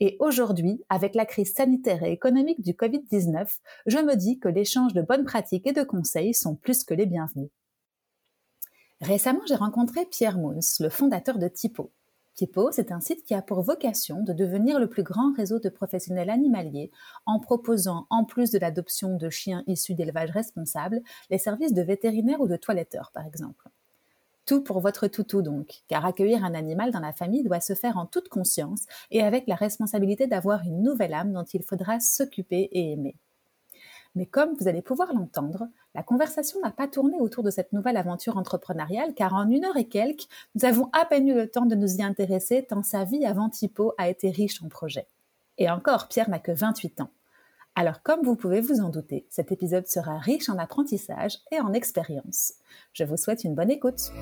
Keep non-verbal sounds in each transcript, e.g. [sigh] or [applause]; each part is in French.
Et aujourd'hui, avec la crise sanitaire et économique du Covid-19, je me dis que l'échange de bonnes pratiques et de conseils sont plus que les bienvenus. Récemment, j'ai rencontré Pierre Mouns, le fondateur de Typo. Typo, c'est un site qui a pour vocation de devenir le plus grand réseau de professionnels animaliers en proposant, en plus de l'adoption de chiens issus d'élevage responsable, les services de vétérinaire ou de toiletteur, par exemple. Tout pour votre toutou donc, car accueillir un animal dans la famille doit se faire en toute conscience et avec la responsabilité d'avoir une nouvelle âme dont il faudra s'occuper et aimer. Mais comme vous allez pouvoir l'entendre, la conversation n'a pas tourné autour de cette nouvelle aventure entrepreneuriale, car en une heure et quelques, nous avons à peine eu le temps de nous y intéresser, tant sa vie avant Typo a été riche en projets. Et encore, Pierre n'a que 28 ans. Alors, comme vous pouvez vous en douter, cet épisode sera riche en apprentissage et en expérience. Je vous souhaite une bonne écoute.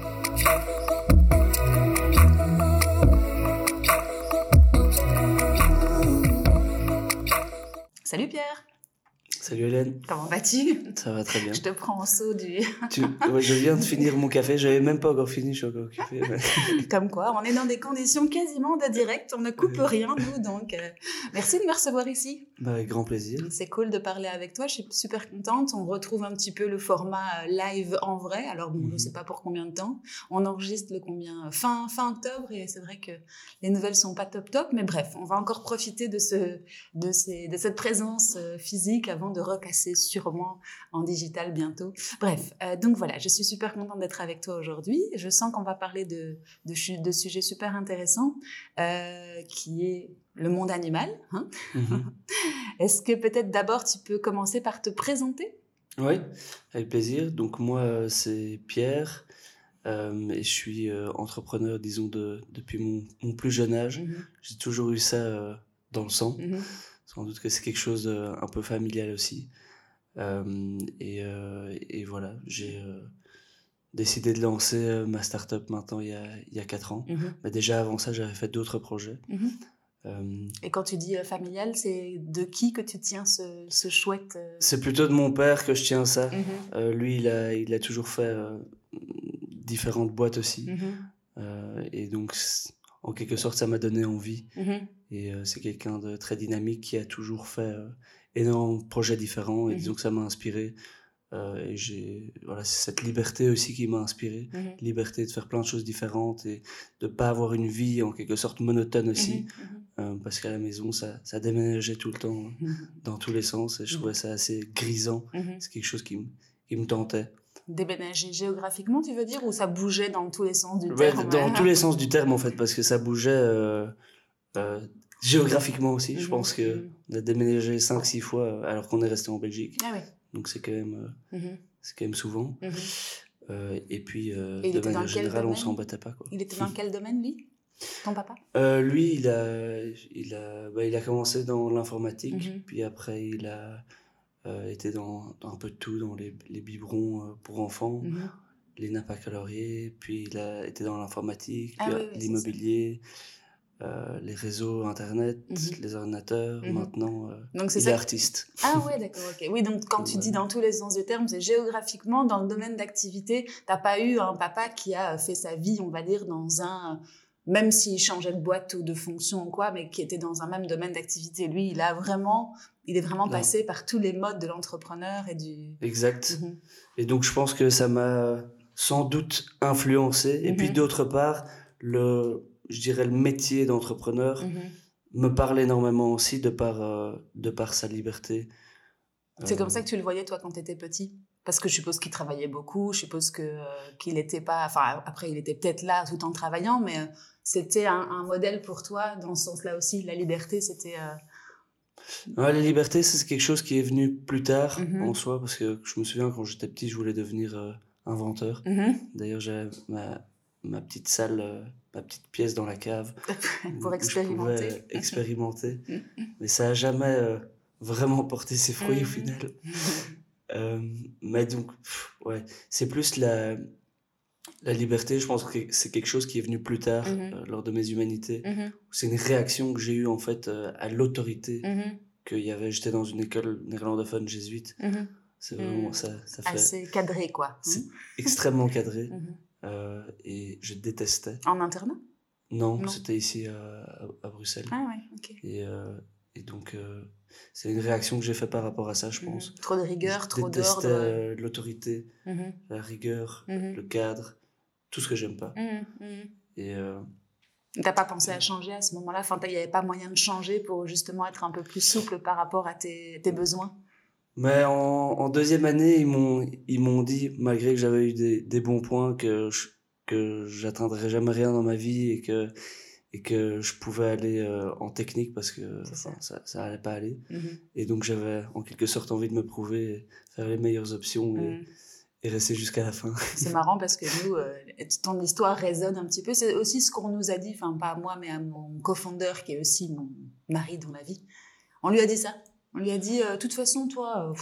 Salut Pierre Salut Hélène. Comment vas-tu? Ça va très bien. Je te prends en saut du. [laughs] je viens de finir mon café, j'avais même pas encore fini, je suis encore occupé. [laughs] Comme quoi, on est dans des conditions quasiment de direct, on ne coupe rien, nous, donc euh, merci de me recevoir ici. Bah, avec grand plaisir. C'est cool de parler avec toi, je suis super contente. On retrouve un petit peu le format euh, live en vrai, alors bon, je ne mhm. sais pas pour combien de temps. On enregistre le combien fin, fin octobre, et c'est vrai que les nouvelles sont pas top top, mais bref, on va encore profiter de, ce, de, ces, de cette présence euh, physique avant de recasser sûrement en digital bientôt. Bref, euh, donc voilà, je suis super contente d'être avec toi aujourd'hui. Je sens qu'on va parler de, de, sujets super intéressants, euh, qui est le monde animal. Hein. Mhm. [laughs] Est-ce que peut-être d'abord tu peux commencer par te présenter? Oui, avec plaisir. Donc moi, c'est Pierre. Euh, et je suis entrepreneur, disons, de, depuis mon, plus jeune âge. Mhm. J'ai toujours eu ça dans le sang. Mhm. Sans doute que c'est quelque chose un peu familial aussi. Euh, et, euh, et, voilà, j'ai euh, décidé de lancer ma startup maintenant il y a, il y a 4 ans. Mhm. Mais déjà avant ça, j'avais fait d'autres projets. Mhm. Et quand tu dis familial, c'est de qui que tu tiens ce, ce chouette C'est plutôt de mon père que je tiens ça. Mhm. lui, il a, il a toujours fait différentes boîtes aussi. et donc, en quelque sorte, ça m'a donné envie. Et euh, c'est quelqu'un de très dynamique qui a toujours fait euh, énormément de projets différents. Et mhm. disons que ça m'a inspiré. Euh, et j'ai voilà c'est cette liberté aussi qui m'a inspiré mhm. liberté de faire plein de choses différentes et de pas avoir une vie en quelque sorte monotone aussi mhm, parce qu'à la maison ça, ça déménageait tout le temps dans tous les sens et je trouvais ça assez grisant c'est quelque chose qui, qui me tentait déménager géographiquement, tu veux dire, ou ça bougeait dans tous les sens du terme Dans tous les sens du terme, en fait, parce que ça bougeait euh, géographiquement aussi, je mhm. pense qu'on a déménagé 5-6 fois euh, alors qu'on est resté en Belgique. Ah Donc c'est quand même, euh, mhm. c'est quand même souvent. Mhm. et puis, de manière générale, on s'en battait pas. Quoi. Il était dans quel domaine, lui? Ton papa? Lui, il a, il, a, bah, il a commencé dans l'informatique, puis après, il a été dans, dans, un peu de tout, dans les, les biberons pour enfants, les nappes à calorier, puis il a été dans l'informatique, ah puis l'immobilier. Euh, les réseaux internet, mhm. les ordinateurs, mhm. maintenant euh, donc c'est artiste. Ah ouais, d'accord, ok. Oui, donc quand tu dis dans tous les sens du terme, c'est géographiquement dans le domaine d'activité, t'as pas eu un papa qui a fait sa vie, on va dire, dans un même s'il changeait de boîte ou de fonction ou quoi, mais qui était dans un même domaine d'activité. Lui, il a vraiment, il est vraiment passé par tous les modes de l'entrepreneur et du. Exact. Mhm. Et donc je pense que ça m'a sans doute influencé. Et puis d'autre part, le je dirais, le métier d'entrepreneur mhm. me parle énormément aussi de par, euh, de par sa liberté. C'est comme euh, ça que tu le voyais, toi, quand tu étais petit? Parce que je suppose qu'il travaillait beaucoup, je suppose que, euh, qu'il n'était pas... Enfin, après, il était peut-être là tout en travaillant, mais c'était un, modèle pour toi dans ce sens-là aussi. La liberté, c'était... la liberté, c'est quelque chose qui est venu plus tard mhm. en soi, parce que je me souviens, quand j'étais petit, je voulais devenir inventeur. Mhm. D'ailleurs, ma, ma petite salle, ma petite pièce dans la cave. [laughs] Pour expérimenter. Je [laughs] expérimenter. mais ça n'a jamais vraiment porté ses fruits au final. [laughs] mais donc, ouais, c'est plus la, la liberté, je pense que c'est quelque chose qui est venu plus tard mmh lors de mes humanités. Mmh c'est une réaction que j'ai eue en fait à l'autorité mmh qu'il y avait. J'étais dans une école néerlandophone jésuite. C'est vraiment ça, ça fait. Assez cadré quoi. C'est extrêmement cadré euh, et je détestais. En internat? Non, c'était ici à, à, Bruxelles. Ah ouais, ok. Et, euh, et donc euh, c'est une réaction que j'ai fait par rapport à ça, je pense. Trop de rigueur, je trop d'ordre. l'autorité, la rigueur, le cadre, tout ce que j'aime pas. Et T'as pas pensé à changer à ce moment-là? Enfin, il n'y avait pas moyen de changer pour justement être un peu plus souple par rapport à tes, tes besoins? Mais en, deuxième année, ils m'ont, ils m'ont dit, malgré que j'avais eu des, des, bons points, que je, que j'atteindrais jamais rien dans ma vie et que, et que je pouvais aller euh, en technique parce que ça. ça, ça allait pas aller. Mm-hmm. Et donc j'avais en quelque sorte envie de me prouver, faire les meilleures options. Mm et rester jusqu'à la fin. C'est [laughs] marrant parce que nous, euh, ton histoire résonne un petit peu. C'est aussi ce qu'on nous a dit, enfin pas à moi, mais à mon cofondeur qui est aussi mon mari dans la vie. On lui a dit ça. On lui a dit, euh, de toute façon, toi, euh,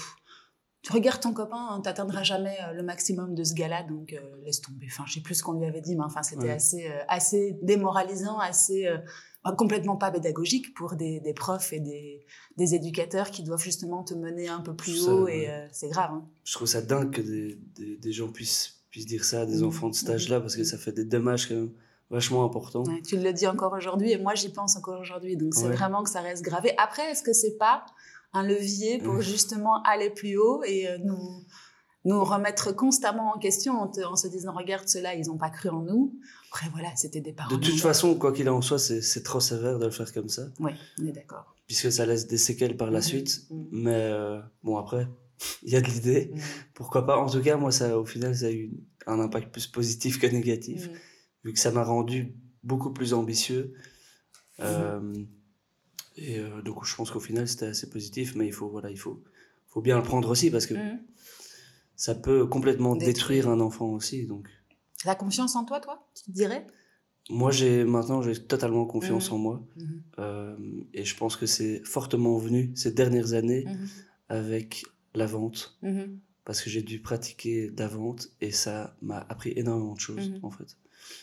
tu regardes ton copain, hein, tu n'atteindras jamais le maximum de ce gars-là, donc laisse tomber. Enfin, je sais plus ce qu'on lui avait dit, mais enfin, c'était assez, assez démoralisant, assez complètement pas pédagogique pour des, des profs et des, des, éducateurs qui doivent justement te mener un peu plus haut et euh, c'est grave. Hein. Je trouve ça dingue que des, des, gens puissent, puissent dire ça à des mmh. enfants de cet âge-là parce que ça fait des dommages quand même vachement importants. tu le dis encore aujourd'hui et moi j'y pense encore aujourd'hui donc c'est vraiment que ça reste gravé. Après, est-ce que c'est pas un levier pour justement aller plus haut et euh, nous nous remettre constamment en question en, se disant regarde ceux-là ils n'ont pas cru en nous. Après voilà c'était des parents de toute façon quoi qu'il en soit c'est trop sévère de le faire comme ça. Oui on est d'accord. Puisque ça laisse des séquelles par la mhm. suite. Mhm. mais euh, bon après [laughs] il y a de l'idée. Mhm. pourquoi pas? En tout cas moi ça au final ça a eu un impact plus positif que négatif vu que ça m'a rendu beaucoup plus ambitieux. Euh, et euh, donc je pense qu'au final c'était assez positif mais il faut voilà il faut faut bien le prendre aussi parce que ça peut complètement détruire. un enfant aussi. Donc. La confiance en toi, toi, tu dirais? Moi, j'ai maintenant, j'ai totalement confiance mmh. en moi. Mmh. Euh, et je pense que c'est fortement venu ces dernières années mmh. avec la vente. Parce que j'ai dû pratiquer la vente et ça m'a appris énormément de choses, en fait.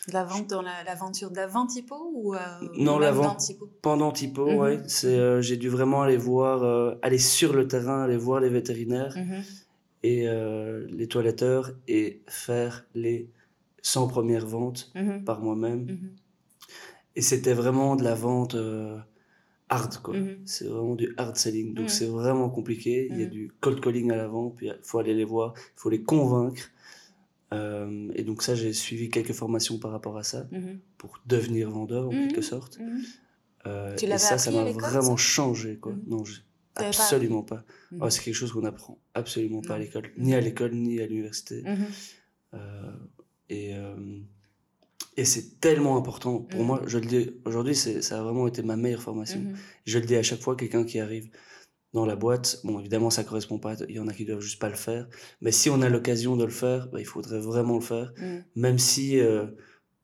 La vente dans l'aventure d'avant Tipo ou euh, Non, la vente pendant Tipo, ouais. C'est, euh, j'ai dû vraiment aller voir, aller sur le terrain, aller voir les vétérinaires et euh, les toiletteurs et faire les 100 premières ventes mhm. par moi-même. Mhm. Et c'était vraiment de la vente euh, hard, quoi. Mhm. C'est vraiment du hard selling. Donc c'est vraiment compliqué. Il y a du cold calling à l'avant, puis il faut aller les voir, il faut les convaincre. Euh, et donc ça, j'ai suivi quelques formations par rapport à ça, pour devenir vendeur en quelque sorte. et ça, ça m'a vraiment changé, quoi. Non, Absolument pas. Oh, c'est quelque chose qu'on apprend absolument pas à l'école, ni à l'école, ni à l'université. Mmh. Euh, et euh, et c'est tellement important pour moi. Je le dis aujourd'hui, ça a vraiment été ma meilleure formation. Je le dis à chaque fois, quelqu'un qui arrive dans la boîte, bon, évidemment, ça correspond pas. Il y en a qui doivent juste pas le faire. Mais si on a l'occasion de le faire, bah, il faudrait vraiment le faire. Même si euh,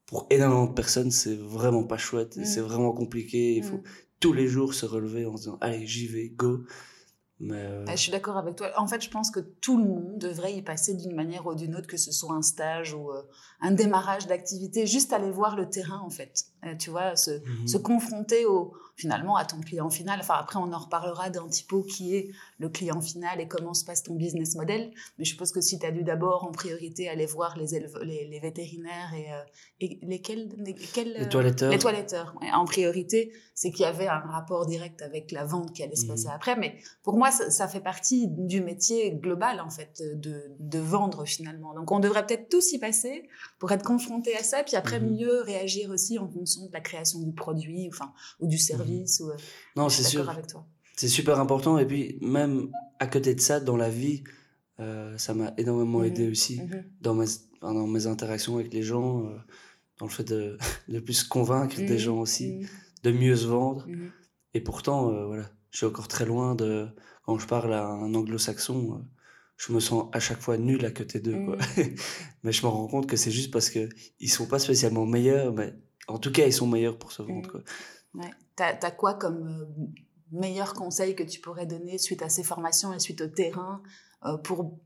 pour énormément de personnes, c'est vraiment pas chouette, c'est vraiment compliqué. Il faut tous les jours se relever en disant allez j'y vais go euh, ah, je suis d'accord avec toi. En fait, je pense que tout le monde devrait y passer d'une manière ou d'une autre, que ce soit un stage ou euh, un démarrage d'activité, juste aller voir le terrain, en fait. Euh, tu vois, se, mhm. se, confronter au, finalement à ton client final. Enfin, après, on en reparlera d'un typo qui est le client final et comment se passe ton business model. Mais je suppose que si tu as dû d'abord, en priorité, aller voir les, les, les, vétérinaires et, et lesquels, lesquels les toiletteurs. Les toiletteurs. en priorité, c'est qu'il y avait un rapport direct avec la vente qui allait se passer mhm. après. Mais pour moi, ça, fait partie du métier global, en fait, de, de vendre finalement. Donc, on devrait peut-être tous y passer pour être confronté à ça, puis après mhm. mieux réagir aussi en fonction de la création du produit, enfin, ou du service. Ou, euh, non, c'est sûr. C'est super important. Et puis, même à côté de ça, dans la vie, euh, ça m'a énormément aidé mhm. aussi mhm. dans, mes, dans mes interactions avec les gens, euh, dans le fait de, [laughs] de plus convaincre des gens aussi, de mieux se vendre. Et pourtant, voilà, je suis encore très loin de quand je parle à un anglo-saxon, je me sens à chaque fois nul à côté d'eux. Mmh. [laughs] mais je me rends compte que c'est juste parce qu'ils ne sont pas spécialement meilleurs, mais en tout cas, ils sont meilleurs pour se vendre. Mmh. Quoi. Ouais. Tu as, quoi comme euh, meilleur conseil que tu pourrais donner suite à ces formations et suite au terrain euh, pour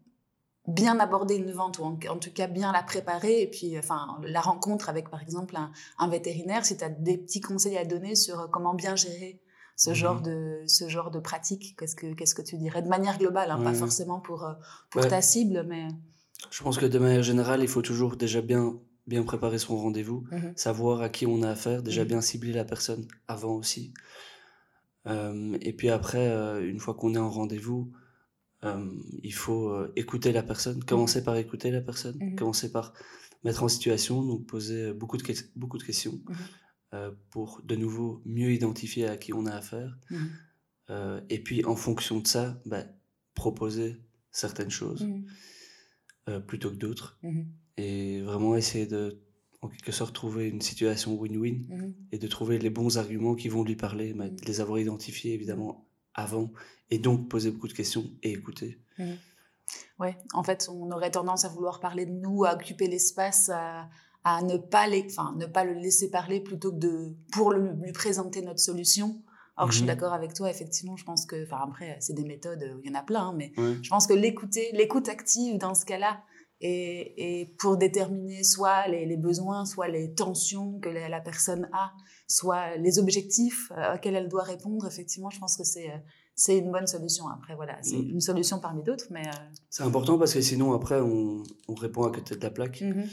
bien aborder une vente ou en, tout cas bien la préparer et puis enfin la rencontre avec par exemple un, un vétérinaire si tu as des petits conseils à donner sur comment bien gérer ce mmh genre de ce genre de pratique qu'est-ce que qu'est-ce que tu dirais de manière globale hein, pas forcément pour euh, pour ta cible mais je pense que de manière générale il faut toujours déjà bien bien préparer son rendez-vous mmh savoir à qui on a affaire déjà mmh bien cibler la personne avant aussi. Euh, et puis après euh, une fois qu'on est en rendez-vous il faut écouter la personne commencer par écouter la personne commencer par mettre en situation donc poser beaucoup de beaucoup de questions euh, pour de nouveau mieux identifier à qui on a affaire. Mmh. Euh, et puis en fonction de ça, bah, proposer certaines choses mmh. euh, plutôt que d'autres. Mmh. Et vraiment essayer de, en quelque sorte, trouver une situation win-win et de trouver les bons arguments qui vont lui parler, bah, de les avoir identifiés évidemment avant, et donc poser beaucoup de questions et écouter. Ouais, en fait, on aurait tendance à vouloir parler de nous, à occuper l'espace, à, à ne pas, les, enfin, ne pas le laisser parler plutôt que de, pour lui présenter notre solution. Alors, je suis mhm. d'accord avec toi, effectivement, je pense que, enfin, après, c'est des méthodes, il y en a plein, hein, mais je pense que l'écouter, l'écoute active dans ce cas-là, et, et, pour déterminer soit les, les, besoins, soit les tensions que la, personne a, soit les objectifs euh, auxquels elle doit répondre, effectivement, je pense que c'est euh, c'est une bonne solution. Après, voilà, c'est mhm. une solution parmi d'autres, mais... Euh, c'est important parce que sinon, après, on, on, répond à côté de la plaque. Mhm.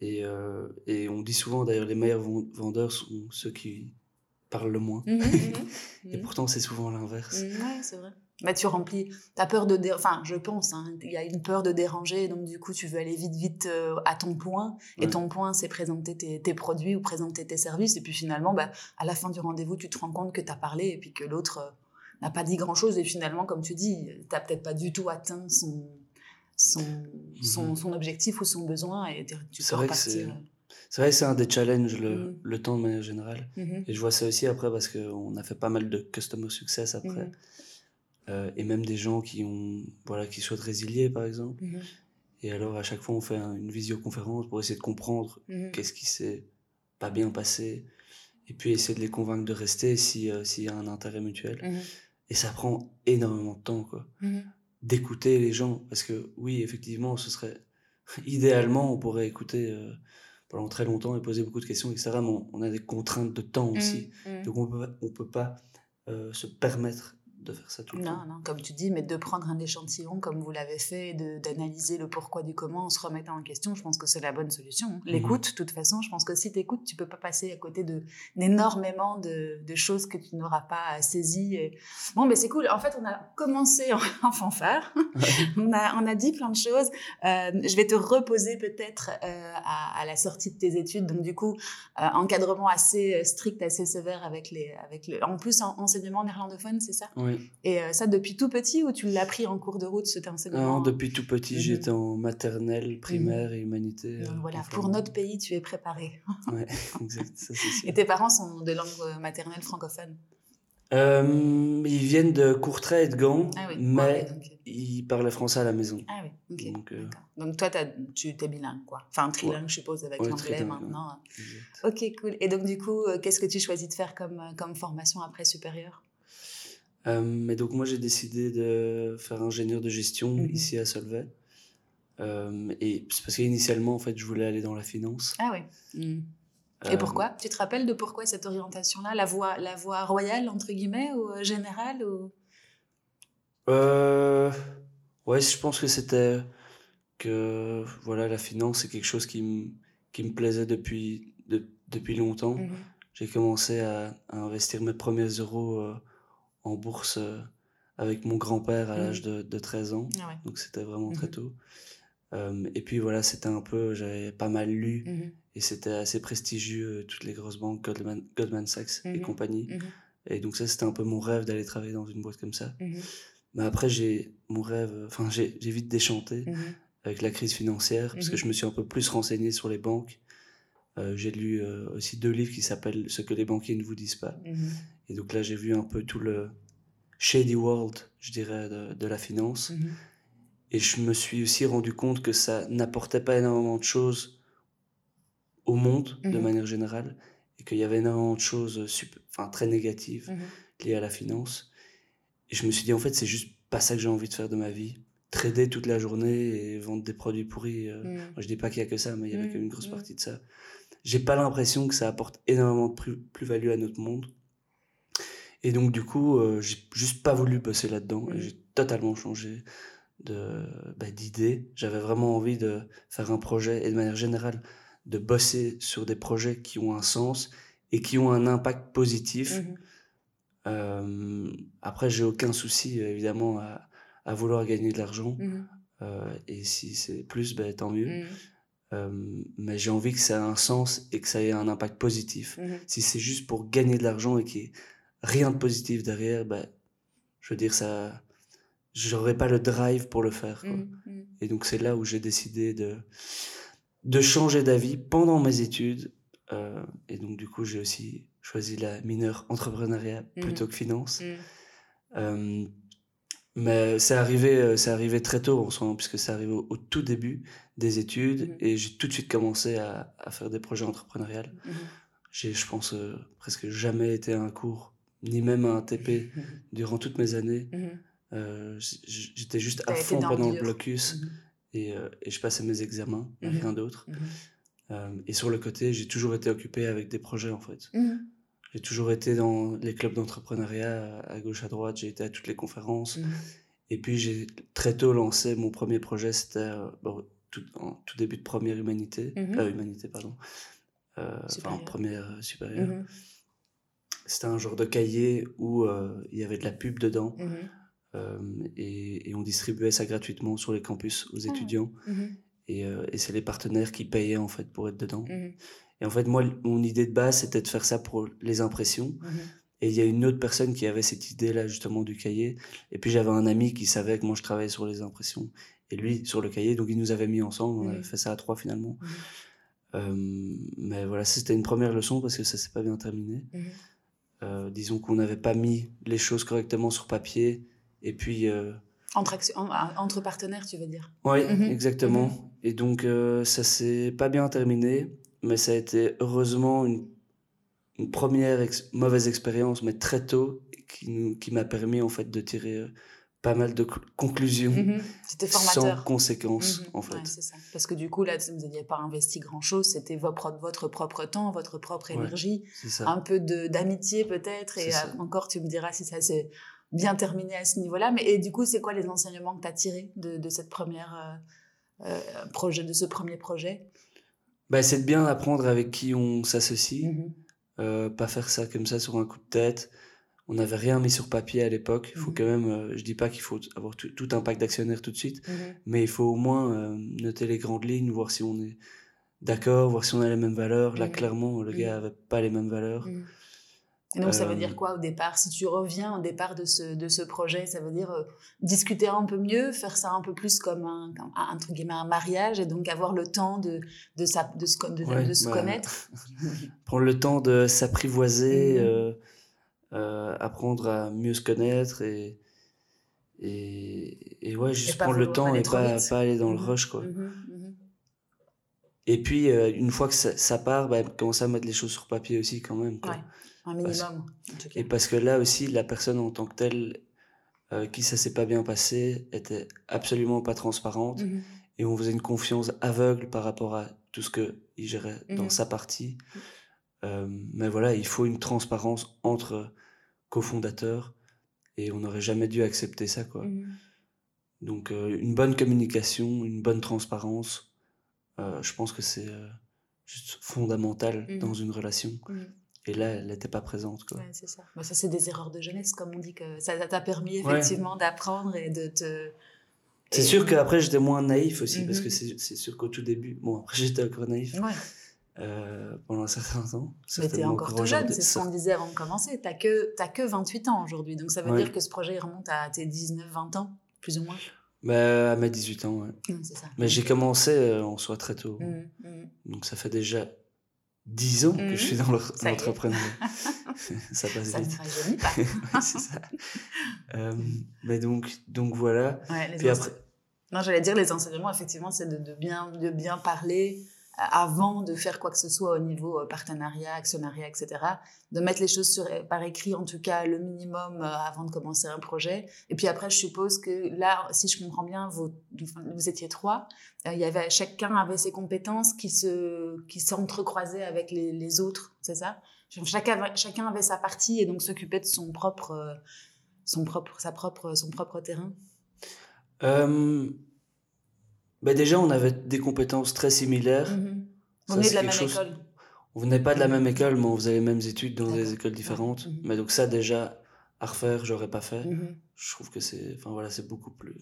Et, euh, et on dit souvent d'ailleurs les meilleurs vendeurs sont ceux qui parlent le moins. Mmh, mmh, mmh. et pourtant c'est souvent l'inverse. Oui, c'est vrai. Mais tu remplis, tu as peur de... Enfin, je pense, hein, il y a une peur de déranger, donc du coup tu veux aller vite, vite euh, à ton point. Et ton point, c'est présenter tes, tes, produits ou présenter tes services. Et puis finalement, bah, à la fin du rendez-vous, tu te rends compte que tu as parlé et puis que l'autre euh, n'a pas dit grand-chose. Et finalement, comme tu dis, tu n'as peut-être pas du tout atteint son son, son, mhm. son, objectif ou son besoin et tu peux repartir. C'est vrai que c'est un des challenges, le, mhm. le, temps de manière générale. Mhm. Et je vois ça aussi après parce qu'on a fait pas mal de customer success après. Euh, et même des gens qui, ont, voilà, qui souhaitent résilier, par exemple. Et alors, à chaque fois, on fait une visioconférence pour essayer de comprendre qu'est-ce qui s'est pas bien passé. Et puis, essayer de les convaincre de rester euh, s'il y a un intérêt mutuel. Et ça prend énormément de temps, quoi d'écouter les gens. Parce que oui, effectivement, ce serait [laughs] idéalement, on pourrait écouter euh, pendant très longtemps et poser beaucoup de questions, etc. Mais on, a des contraintes de temps mmh, aussi. Mmh. Donc on peut, on peut pas euh, se permettre de faire ça tout le non, temps. Non, comme tu dis, mais de prendre un échantillon comme vous l'avez fait, d'analyser le pourquoi du comment en se remettant en question, je pense que c'est la bonne solution. Mhm. L'écoute, de toute façon, je pense que si tu écoutes, tu peux pas passer à côté d'énormément de, de, choses que tu n'auras pas saisies. Et... Bon, mais c'est cool. En fait, on a commencé en, [laughs] fanfare. on, a, on a dit plein de choses. Euh, je vais te reposer peut-être euh, à, à, la sortie de tes études. Donc, du coup, euh, encadrement assez strict, assez sévère avec les... Avec le... En plus, enseignement néerlandophone, c'est ça? Oui. Et euh, ça depuis tout petit ou tu l'as appris en cours de route C'était Non, depuis tout petit, mhm. j'étais en maternelle, primaire et humanité. Euh, voilà, pour notre pays, tu es préparé. [laughs] oui, exact. Ça, et tes parents sont de langue euh, maternelle francophone? Ils viennent de Courtrai et de Gand, ah mais ils parlaient français à la maison. Ah oui, ok. Donc, Donc toi, tu es bilingue, quoi. Enfin, trilingue, je suppose, avec l'anglais maintenant. Ok, cool. Et donc, du coup, qu'est-ce que tu choisis de faire comme, comme formation après supérieure? euh, mais donc moi j'ai décidé de faire ingénieur de gestion mhm. ici à Solvay. Euh, et c'est parce qu'initialement en fait je voulais aller dans la finance. Ah oui. Mhm. Et euh, pourquoi? Tu te rappelles de pourquoi cette orientation-là La voie, la voie royale entre guillemets ou générale ou... Ouais, je pense que c'était que voilà la finance c'est quelque chose qui me qui me plaisait depuis depuis longtemps. Mhm. J'ai commencé à, à, investir mes premiers euros en bourse euh, avec mon grand-père à mmh. l'âge de, de, 13 ans. Ah Donc c'était vraiment très mmh tôt. Euh, et puis voilà, c'était un peu, j'avais pas mal lu mmh et c'était assez prestigieux, euh, toutes les grosses banques, Goldman, Goldman Sachs et compagnie. Et donc ça, c'était un peu mon rêve d'aller travailler dans une boîte comme ça. Mais après, j'ai mon rêve, enfin, j'ai vite déchanté avec la crise financière parce que je me suis un peu plus renseigné sur les banques. J'ai lu aussi deux livres qui s'appellent Ce que les banquiers ne vous disent pas. Et donc là, j'ai vu un peu tout le shady world, je dirais, de, de la finance. Mhm. Et je me suis aussi rendu compte que ça n'apportait pas énormément de choses au monde de mhm. manière générale et qu'il y avait énormément de choses super, enfin, très négatives mhm. liées à la finance. Et je me suis dit, en fait, c'est juste pas ça que j'ai envie de faire de ma vie. Trader toute la journée et vendre des produits pourris. Euh, mhm. je dis pas qu'il y a que ça, mais il y avait quand même une grosse partie de ça. J'ai pas l'impression que ça apporte énormément de plus-value à notre monde. Et donc, du coup, euh, j'ai juste pas voulu bosser là-dedans. J'ai totalement changé de bah, d'idées. J'avais vraiment envie de faire un projet et de manière générale de bosser sur des projets qui ont un sens et qui ont un impact positif. Mmh euh, après, j'ai aucun souci évidemment à, à vouloir gagner de l'argent. Mmh euh, et si c'est plus, ben, tant mieux. Euh, mais j'ai envie que ça ait un sens et que ça ait un impact positif. Si c'est juste pour gagner de l'argent et qu'il n'y ait rien de positif derrière, ben, je veux dire, ça, j'aurais pas le drive pour le faire. Quoi. Mmh, mmh. Et donc c'est là où j'ai décidé de, de changer d'avis pendant mes études. Euh, et donc du coup j'ai aussi choisi la mineure entrepreneuriat plutôt que finance. Euh, mais c'est arrivé, c'est arrivé très tôt en soi, puisque c'est arrivé au, tout début des études et j'ai tout de suite commencé à, à faire des projets entrepreneuriaux. J'ai, je pense, presque jamais été à un cours, ni même à un TP durant toutes mes années. Euh, j'étais juste à fond pendant le blocus mhm. et, euh, et, je passais mes examens, mhm. rien d'autre. Mhm. Euh, et sur le côté, j'ai toujours été occupé avec des projets en fait. J'ai toujours été dans les clubs d'entrepreneuriat à gauche à droite, j'ai été à toutes les conférences. Et puis j'ai très tôt lancé mon premier projet, c'était tout, en tout début de première humanité, humanité pardon, enfin en première supérieure. C'était un genre de cahier où il y avait de la pub dedans. Euh, et, on distribuait ça gratuitement sur les campus aux ah, étudiants. Mhm. Et, euh, et c'est les partenaires qui payaient en fait pour être dedans. Mhm. Et en fait, moi, mon idée de base, c'était de faire ça pour les impressions. Mhm. Et il y a une autre personne qui avait cette idée-là, justement, du cahier. Et puis j'avais un ami qui savait que moi, je travaillais sur les impressions. Et lui, sur le cahier. Donc, il nous avait mis ensemble. On avait fait ça à trois, finalement. Euh, mais voilà, c'était une première leçon parce que ça s'est pas bien terminé. disons qu'on n'avait pas mis les choses correctement sur papier et puis. Euh, entre, entre partenaires, tu veux dire Oui, mhm. exactement. Mhm. Et donc, euh, ça s'est pas bien terminé, mais ça a été heureusement une, une première mauvaise expérience, mais très tôt, qui, qui m'a permis en fait de tirer euh, pas mal de conclusions mhm. sans conséquences en fait. ça. Parce que du coup là vous n'aviez pas investi grand chose, c'était votre, votre propre temps, votre propre énergie, un peu d'amitié peut-être et encore tu me diras si ça c'est bien terminé à ce niveau-là. Mais et du coup, c'est quoi les enseignements que tu as tirés de, de, cette première euh, euh, projet, de ce premier projet? Bah, C'est de bien apprendre avec qui on s'associe, mmh euh, pas faire ça comme ça sur un coup de tête. On n'avait rien mis sur papier à l'époque. Il faut mmh quand même, je dis pas qu'il faut avoir tout, un pack d'actionnaires tout de suite, mmh mais il faut au moins noter les grandes lignes, voir si on est d'accord, voir si on a les mêmes valeurs. Là, clairement, le gars avait pas les mêmes valeurs. Et donc, ça veut dire euh. quoi au départ? Si tu reviens au départ de ce, de ce projet, ça veut dire euh, discuter un peu mieux, faire ça un peu plus comme un, un, un mariage et donc avoir le temps de, de, sa, de, se, de, se connaître? [laughs] Prendre le temps de s'apprivoiser, euh, apprendre à mieux se connaître et, et, et ouais, juste prendre le temps et pas, pas aller dans le mmh. rush. Quoi. Mmh, et puis, une fois que ça, ça part, bah, commencer à mettre les choses sur papier aussi quand même. Quoi. Un minimum. Et parce que là aussi, la personne en tant que telle, euh, qui ça s'est pas bien passé, était absolument pas transparente. Mhm. Et on faisait une confiance aveugle par rapport à tout ce qu'il gérait dans mhm. sa partie. Euh, mais voilà, il faut une transparence entre cofondateurs. Et on n'aurait jamais dû accepter ça, quoi. Mhm. Donc, euh, une bonne communication, une bonne transparence, je pense que c'est juste fondamental dans une relation. Et là, elle n'était pas présente. Quoi. Ouais, c'est ça. Bah, ça, c'est des erreurs de jeunesse, comme on dit, que ça t'a permis effectivement d'apprendre et de te. C'est sûr qu'après, j'étais moins naïf aussi, parce que c'est sûr qu'au tout début, bon, après, [laughs] j'étais encore naïf. Euh, pendant un certain temps. Mais t'es encore tout jeune, c'est ce qu'on disait avant de commencer. T'as que, as que 28 ans aujourd'hui, donc ça veut dire que ce projet il remonte à tes 19-20 ans, plus ou moins bah, À mes 18 ans, ouais. Mmh, ça. Mais j'ai commencé euh, en soi très tôt. Mmh, mmh. Donc ça fait déjà 10 ans que je suis dans l'entrepreneuriat. [laughs] ça passe ça vite. Ça ne pas. [laughs] c'est ça. Euh, mais donc, donc voilà. Puis après, Non, j'allais dire les enseignements, effectivement, c'est de, bien, de bien parler avant de faire quoi que ce soit au niveau euh, partenariat, actionnariat, etc. De mettre les choses sur, par écrit, en tout cas le minimum avant de commencer un projet. Et puis après, je suppose que là, si je comprends bien, vous, étiez trois. il y avait, chacun avait ses compétences qui se, qui s'entrecroisaient avec les, autres, c'est ça? Chacun, chacun avait sa partie et donc s'occupait de son propre, son propre, sa propre, son propre terrain euh, bah Déjà, on avait des compétences très similaires. Mm-hmm. On venait de la même école On venait pas de la même école, mais on faisait les mêmes études dans des écoles différentes. Mm-hmm. Mais donc ça, déjà, à refaire, j'aurais pas fait. Mm-hmm. Je trouve que c'est enfin, voilà, c'est beaucoup plus...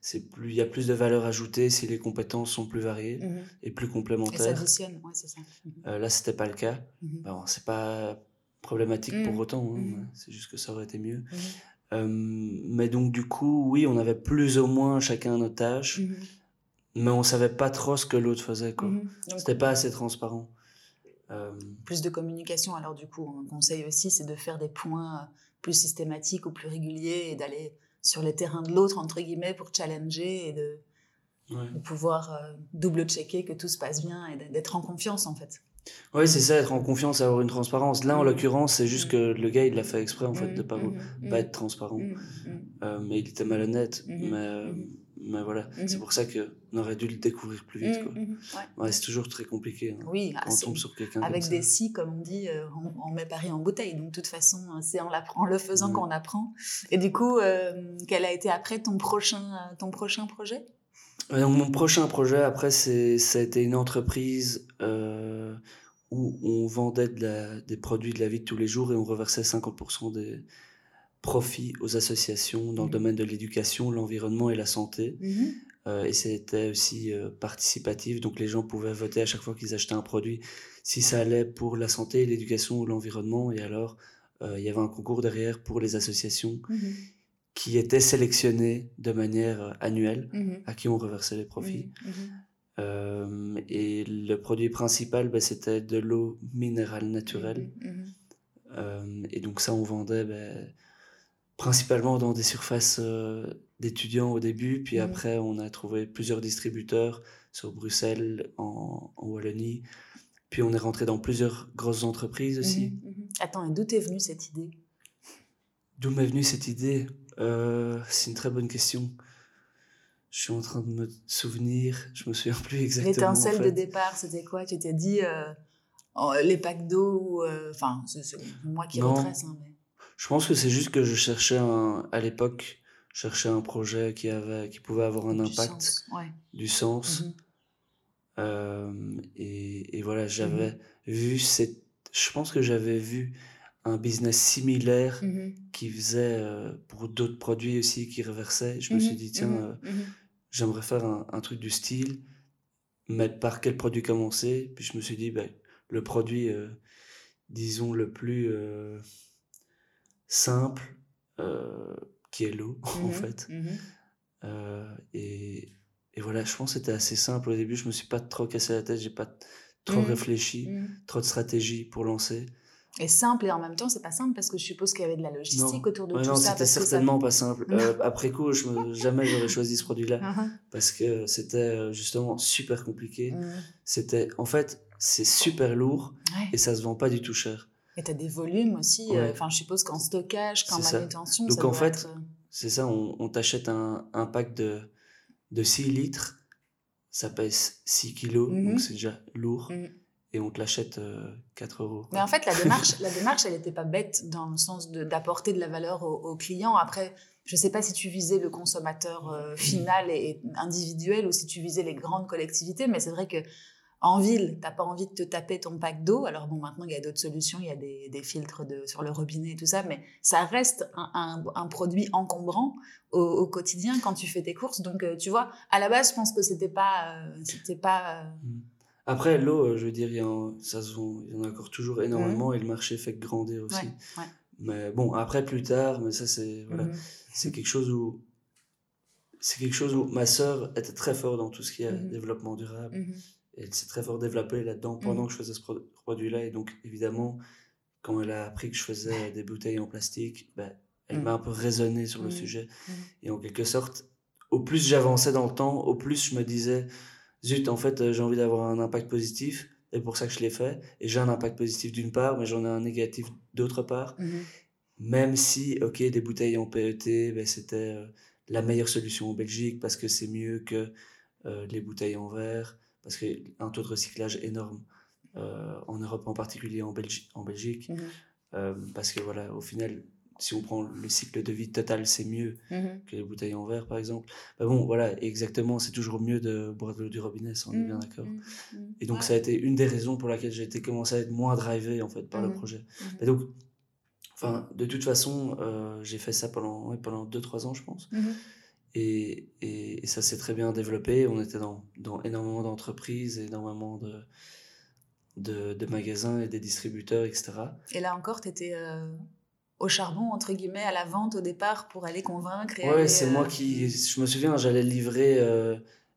C'est plus, il y a plus de valeur ajoutée si les compétences sont plus variées et plus complémentaires. Et ça ouais, c'est ça. Euh, là, c'était pas le cas. Bon, c'est pas problématique pour autant, hein, c'est juste que ça aurait été mieux. Euh, mais donc, du coup, oui, on avait plus ou moins chacun nos tâches, mhm. mais on savait pas trop ce que l'autre faisait. quoi. Mhm. C'était pas assez transparent. Euh, plus de communication, alors, du coup, un conseil aussi, c'est de faire des points plus systématiques ou plus réguliers et d'aller sur les terrains de l'autre, entre guillemets, pour challenger et de, pouvoir euh, double-checker que tout se passe bien et d'être en confiance, en fait. Oui, c'est ça, être en confiance, avoir une transparence. Là, en l'occurrence, c'est juste que le gars, il l'a fait exprès, en fait, de pas, pas être transparent. Euh, mais il était malhonnête. Mais, euh, mais voilà, c'est pour ça qu'on aurait dû le découvrir plus vite. Quoi. Ouais. c'est toujours très compliqué. Hein, oui, quand on tombe sur quelqu'un. Avec des si, comme on dit, euh, on, met Paris en bouteille. Donc, de toute façon, c'est en, en, le faisant qu'on apprend. Et du coup, quel a été après ton prochain, ton prochain projet? Donc, mon prochain projet, après, c'est, ça a été une entreprise euh, où on vendait de la, des produits de la vie de tous les jours et on reversait 50% des profits aux associations dans le mmh. domaine de l'éducation, l'environnement et la santé. Mmh euh, et c'était aussi euh, participatif, donc les gens pouvaient voter à chaque fois qu'ils achetaient un produit si ça allait pour la santé, l'éducation ou l'environnement. Et alors, il y avait un concours derrière pour les associations. Mmh qui étaient sélectionnés de manière euh, annuelle, mhm. à qui on reversait les profits. Mhm. Euh, et le produit principal, ben, c'était de l'eau minérale naturelle. Mhm. Euh, et donc ça, on vendait ben, principalement dans des surfaces d'étudiants au début, puis après, on a trouvé plusieurs distributeurs sur Bruxelles, en, en Wallonie. Puis on est rentré dans plusieurs grosses entreprises aussi. Attends, et d'où t'es venue cette idée? D'où m'est venue cette idée? Euh, C'est une très bonne question. Je suis en train de me souvenir, je me souviens plus exactement. L'étincelle de départ, c'était quoi? Tu t'es dit euh, les packs d'eau euh, Enfin, c'est moi qui retrace. Hein, je pense que c'est juste que je cherchais un, à l'époque, je cherchais un projet qui, avait, qui pouvait avoir un impact, du sens. Mhm. et, et, voilà, j'avais mhm. vu cette. Je pense que j'avais vu un business similaire mmh qui faisait euh, pour d'autres produits aussi qui reversait. Je me suis mmh dit, tiens, mmh euh, j'aimerais faire un, truc du style, mais par quel produit commencer. Puis je me suis dit, ben, le produit, euh, disons, le plus simple, qui est l'eau, [laughs] en fait. Et, et, voilà, je pense que c'était assez simple au début. Je me suis pas trop cassé la tête, j'ai pas trop réfléchi, trop de stratégie pour lancer. Et simple et en même temps, c'est pas simple parce que je suppose qu'il y avait de la logistique autour de tout non, ça. c'était certainement pas simple. [laughs] Euh, après coup, je me, jamais j'aurais choisi ce produit-là uh-huh. parce que c'était euh, justement super compliqué. Mm. C'était, en fait, c'est super lourd et ça se vend pas du tout cher. Et tu as des volumes aussi. Euh, enfin, je suppose qu'en stockage, qu'en manutention. Donc en fait, c'est ça, on, t'achète un, un, pack de, de 6 litres, ça pèse 6 kilos, donc mm-hmm. c'est déjà lourd. Mm et on te l'achète 4 euh, euros. Mais en fait, la démarche, la démarche elle n'était pas bête dans le sens d'apporter de, la valeur au, client. Après, je ne sais pas si tu visais le consommateur euh, final et, individuel ou si tu visais les grandes collectivités, mais c'est vrai que en ville, tu n'as pas envie de te taper ton pack d'eau. Alors bon, maintenant, il y a d'autres solutions, il y a des, des, filtres de, sur le robinet et tout ça, mais ça reste un, un, produit encombrant au, quotidien quand tu fais tes courses. Donc, euh, tu vois, à la base, je pense que c'était pas... c'était pas mmh. Après, l'eau, euh, je veux dire, il y, en, ça il y en a encore toujours énormément et le marché fait grandir aussi. Mais bon, après, plus tard, mais ça, c'est voilà, mmh c'est quelque chose où. C'est quelque chose où ma sœur était très forte dans tout ce qui est mmh développement durable. Et elle s'est très fort développée là-dedans pendant que je faisais ce produit-là. Et donc, évidemment, quand elle a appris que je faisais des bouteilles en plastique, ben, elle m'a un peu raisonné sur le sujet. Et en quelque sorte, au plus j'avançais dans le temps, au plus je me disais, zut, en fait, j'ai envie d'avoir un impact positif, et pour ça que je l'ai fait. Et j'ai un impact positif d'une part, mais j'en ai un négatif d'autre part. Mmh Même si, ok, des bouteilles en PET, ben, c'était euh, la meilleure solution en Belgique parce que c'est mieux que euh, les bouteilles en verre, parce qu'il y a un taux de recyclage énorme euh, en Europe, en particulier en, Belgique. En Belgique mmh parce que voilà, au final, si on prend le cycle de vie total, c'est mieux mmh que les bouteilles en verre, par exemple. Bah bon, voilà, exactement, c'est toujours mieux de boire de l'eau du robinet, on est bien mmh, d'accord. Mmh, et donc, ça a été une des raisons pour laquelle j'ai été commencé à être moins drivé, en fait, par le projet. Et donc, enfin, de toute façon, euh, j'ai fait ça pendant 2 pendant ans, je pense. Et, et, ça s'est très bien développé. On était dans, dans énormément d'entreprises, énormément de, de, de, magasins et des distributeurs, etc. Et là encore, tu étais euh, au charbon, entre guillemets, à la vente au départ pour aller convaincre. ouais, c'est moi euh, qui. Je me souviens, j'allais livrer euh,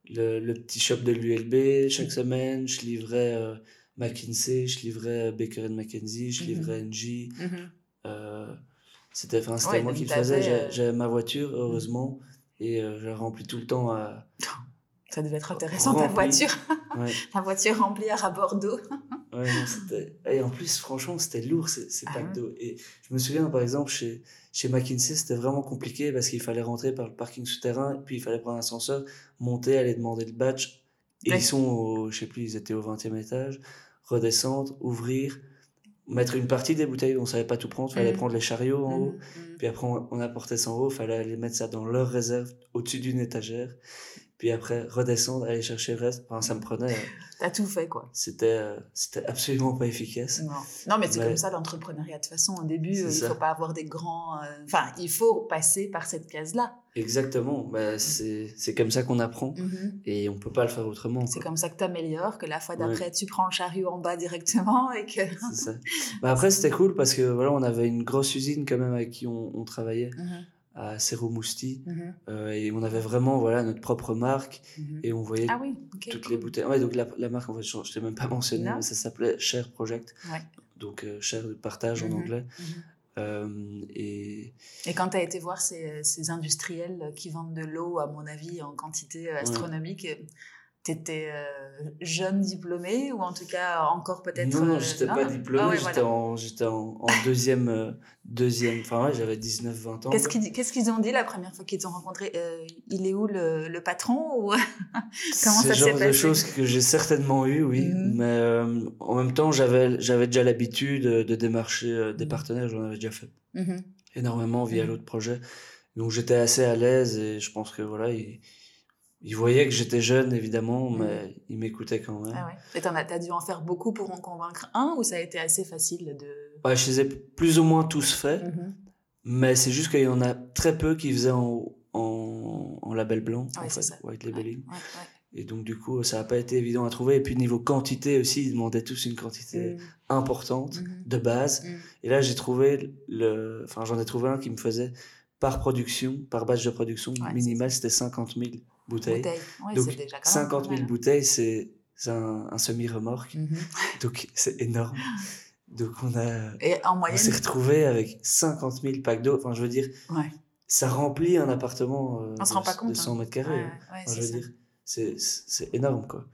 le, le, petit shop de l'ULB chaque semaine, je livrais euh, McKinsey, je livrais Baker McKenzie, je mhm. livrais NG. Mhm. c'était moi qui le faisais, j'avais ma voiture, heureusement, et je la remplis tout le temps à. Ça devait être intéressant ta voiture. [laughs] ta voiture remplie à Bordeaux. [laughs] Ouais, et en plus, franchement, c'était lourd ces, ces ah packs d'eau. Et je me souviens, par exemple, chez, chez McKinsey, c'était vraiment compliqué parce qu'il fallait rentrer par le parking souterrain, puis il fallait prendre un ascenseur, monter, aller demander le badge. Et ils sont, au, je sais plus, ils étaient au 20e étage, redescendre, ouvrir, mettre une partie des bouteilles, on savait pas tout prendre, il fallait mmh. prendre les chariots en mmh, haut, mmh. puis après on, on apportait ça en haut, il fallait aller mettre ça dans leur réserve au-dessus d'une étagère puis après redescendre, aller chercher le reste. Enfin, ça me prenait. Euh, [laughs] T'as tout fait, quoi. C'était, euh, c'était absolument pas efficace. Non, non mais c'est comme ça l'entrepreneuriat. De toute façon, au début, il faut pas avoir des grands. Euh, enfin, il faut passer par cette case-là. Exactement. Bah, mm. c'est, c'est comme ça qu'on apprend. Mm-hmm. Et on peut pas le faire autrement. C'est comme ça que tu améliores, que la fois d'après, tu prends le chariot en bas directement. et que... [laughs] c'est ça. Bah, après, c'était cool parce que voilà, on avait une grosse usine quand même avec qui on, on travaillait. Mm-hmm à Seromousti. Mhm. Euh, et on avait vraiment voilà, notre propre marque. Mhm. Et on voyait ah toutes les bouteilles. Ouais, donc la, la marque, en fait, je ne t'ai même pas mentionné, mais ça s'appelait Share Project. Donc euh, Share de partage en mhm. anglais. Euh, et... et quand tu as été voir ces, ces, industriels qui vendent de l'eau, à mon avis, en quantité astronomique, tu étais jeune diplômé ou en tout cas encore peut-être. Non, non, j'étais pas diplômé, ah j'étais en, en, en, deuxième, deuxième, enfin ouais, j'avais 19-20 ans. Qu'est-ce qu'ils ont dit la première fois qu'ils t'ont rencontré? Euh, Il est où le, le patron ou [laughs] Comment ça s'est passé C'est genre de choses que j'ai certainement eu, oui. Mm-hmm. Mais euh, en même temps, j'avais j'avais déjà l'habitude de démarcher euh, des mm-hmm. partenaires, j'en avais déjà fait mm-hmm. énormément via l'autre projet. Donc j'étais assez à l'aise et je pense que voilà, ils, ils voyaient que j'étais jeune, évidemment, mais ils m'écoutaient quand même. Ah ouais. Et t'en as, as dû en faire beaucoup pour en convaincre un ou ça a été assez facile de Ouais, je les ai plus ou moins tous faits, mhm. mais c'est juste qu'il y en a très peu qui faisaient en, en, en label blanc, en fait, white labeling. Et donc, du coup, ça n'a pas été évident à trouver. Et puis, niveau quantité aussi, ils demandaient tous une quantité mhm. importante, mhm. de base. Et là, j'ai trouvé le. Enfin, j'en ai trouvé un qui me faisait par production, par batch de production, minimal, c'était 50 000 bouteilles. donc, déjà 50 000 bouteilles, c'est un, un semi-remorque. [laughs] Donc, c'est énorme. Donc on a, Et en moyenne... on s'est retrouvé avec 50 000 packs d'eau. Enfin, je veux dire, ouais. ça remplit un appartement euh, de, 100 hein. mètres carrés. je veux dire, c'est énorme, quoi.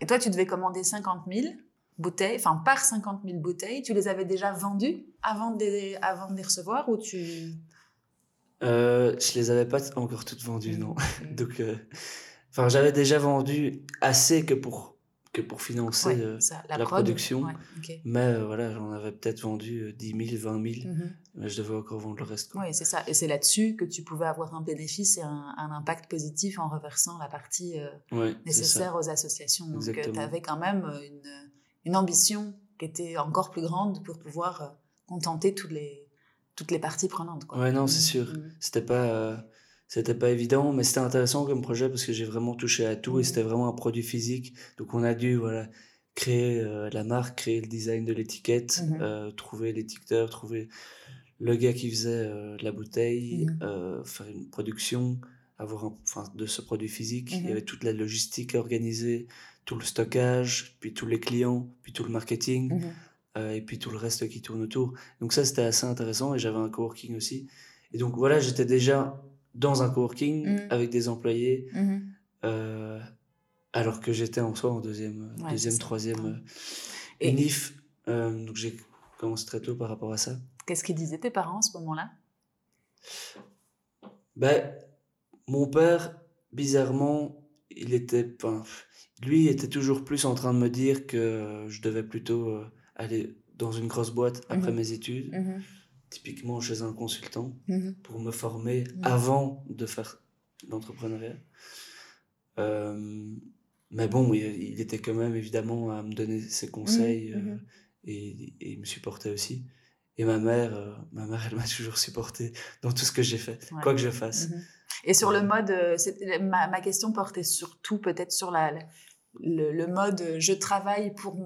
Et toi, tu devais commander 50 000 bouteilles, enfin par 50 000 bouteilles. Tu les avais déjà vendues avant de les, avant de les recevoir ou tu... Euh, je les avais pas encore toutes vendues, non. Mmh. [laughs] Donc, euh, enfin, j'avais déjà vendu assez que pour que pour financer euh, la, production. Mais euh, voilà, j'en avais peut-être vendu 10 000, 20 000, mais je devais encore vendre le reste. Oui, c'est ça. Et c'est là-dessus que tu pouvais avoir un bénéfice et un, impact positif en reversant la partie nécessaire aux associations. Donc tu avais quand même une, une, ambition qui était encore plus grande pour pouvoir contenter toutes les, toutes les parties prenantes. Oui, non, c'est mmh. sûr. Mmh. C'était pas c'était pas évident, mais c'était intéressant comme projet parce que j'ai vraiment touché à tout et c'était vraiment un produit physique. Donc on a dû voilà créer euh, la marque, créer le design de l'étiquette, mhm. euh, trouver l'étiqueteur, trouver le gars qui faisait euh, la bouteille, faire une production, avoir enfin de ce produit physique. Il y avait toute la logistique organisée, tout le stockage, puis tous les clients, puis tout le marketing. Et puis tout le reste qui tourne autour. Donc ça, c'était assez intéressant et j'avais un coworking aussi. Et donc voilà, j'étais déjà dans un coworking mmh. avec des employés, mmh euh, alors que j'étais en soi en deuxième, deuxième troisième et NIF. donc j'ai commencé très tôt par rapport à ça. Qu'est-ce qu'ils disaient tes parents à ce moment-là? Ben, Mon père, bizarrement, il était, lui était toujours plus en train de me dire que je devais plutôt aller dans une grosse boîte après mmh mes études, mmh typiquement chez un consultant, mmh pour me former avant de faire l'entrepreneuriat. Euh, mais bon, il, était quand même évidemment à me donner ses conseils euh, et, il me supportait aussi. Et ma mère, euh, ma mère, elle m'a toujours supporté dans tout ce que j'ai fait, quoi que je fasse. Et sur le mode, ma, ma, question portait surtout peut-être sur la, le, mode euh, je travaille pour,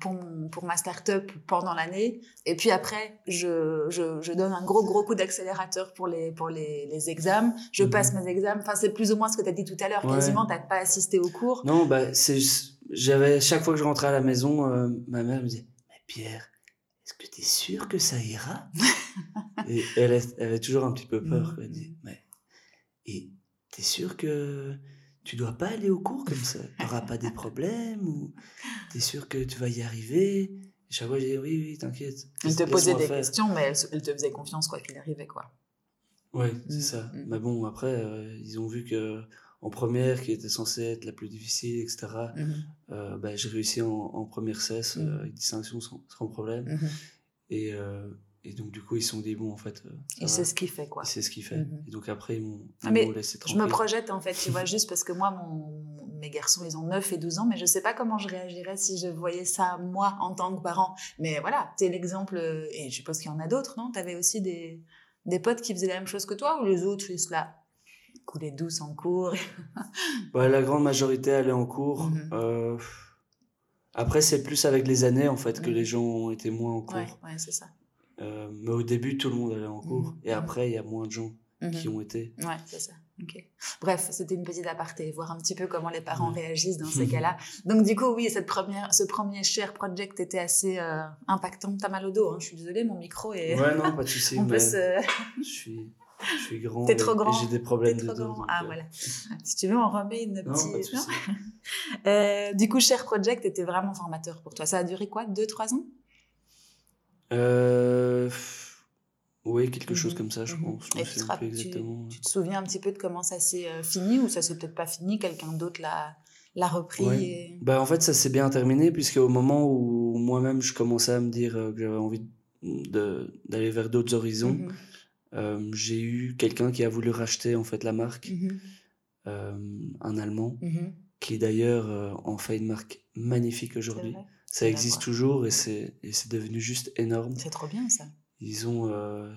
pour, pour ma start-up pendant l'année. Et puis après je, je, donne un gros gros coup d'accélérateur pour les, pour les, les examens, je mhm. passe mes examens, enfin c'est plus ou moins ce que tu as dit tout à l'heure, quasiment tu n'as pas assisté au cours. Non, bah, c'est j'avais chaque fois que je rentrais à la maison, euh, ma mère me disait mais Pierre, est-ce que tu es sûr que ça ira? [laughs] Et elle, elle avait toujours un petit peu peur, elle dit mais et es sûr que tu dois pas aller au cours comme ça. Tu n'auras pas des problèmes ou tu es sûr que tu vas y arriver. Et chaque fois, je dis oui, oui, t'inquiète. Elle te posait des questions, mais elle, te faisait confiance quoi qu'il arrivait, quoi. Oui, c'est mm, ça. Mm. Mais bon, après, euh, ils ont vu que en première, qui était censée être la plus difficile, etc., mm-hmm. euh, bah, j'ai réussi en, première cesse, mm. euh, avec distinction sans, sans problème. Mm-hmm. Et et donc, du coup, ils se sont dit, bon, en fait. Euh, et c'est ce qu'il fait, quoi. C'est ce qu'il fait. Et donc, après, ils m'ont ah, laissé tranquille. Je me projette, en fait, tu vois, [laughs] juste parce que moi, mon, mes garçons, ils ont 9 et 12 ans, mais je ne sais pas comment je réagirais si je voyais ça, moi, en tant que parent. Mais voilà, tu es l'exemple, euh, et je suppose qu'il y en a d'autres, non? Tu avais aussi des, des potes qui faisaient la même chose que toi, ou les autres, juste là coulaient douce en cours ouais, [laughs] La grande majorité allait en cours. Mhm. Euh, après, c'est plus avec les années, en fait, que mhm. les gens ont été moins en cours. Ouais, ouais c'est ça. Euh, mais au début, tout le monde allait en cours. Mhm. Et après, il y a moins de gens mhm. qui ont été. Ouais, c'est ça. Bref, c'était une petite aparté, voir un petit peu comment les parents réagissent dans [laughs] ces cas-là. Donc, du coup, oui, cette première, ce premier share project était assez euh, impactant. T'as mal au dos, hein. je suis désolée, mon micro est. Ouais, non, pas de soucis. [laughs] mais je, suis, je suis grand. T'es trop grand. j'ai des problèmes de dos. Ah, euh, voilà. si tu veux, on remet une petite. Non, [laughs] euh, du coup, share project était vraiment formateur pour toi. Ça a duré quoi? Deux, trois ans? Euh, oui, quelque chose mmh comme ça, je mmh pense. Tu, te exactement. Tu, te souviens un petit peu de comment ça s'est euh, fini ou ça s'est peut-être pas fini Quelqu'un d'autre l'a, l'a repris bah, En fait, ça s'est bien terminé, puisque au moment où moi-même je commençais à me dire euh, que j'avais envie d'aller vers d'autres horizons, mmh euh, j'ai eu quelqu'un qui a voulu racheter en fait la marque, un Allemand, qui d'ailleurs en fait une marque magnifique aujourd'hui. Ça existe toujours et c'est devenu juste énorme. C'est trop bien ça. Ils ont euh,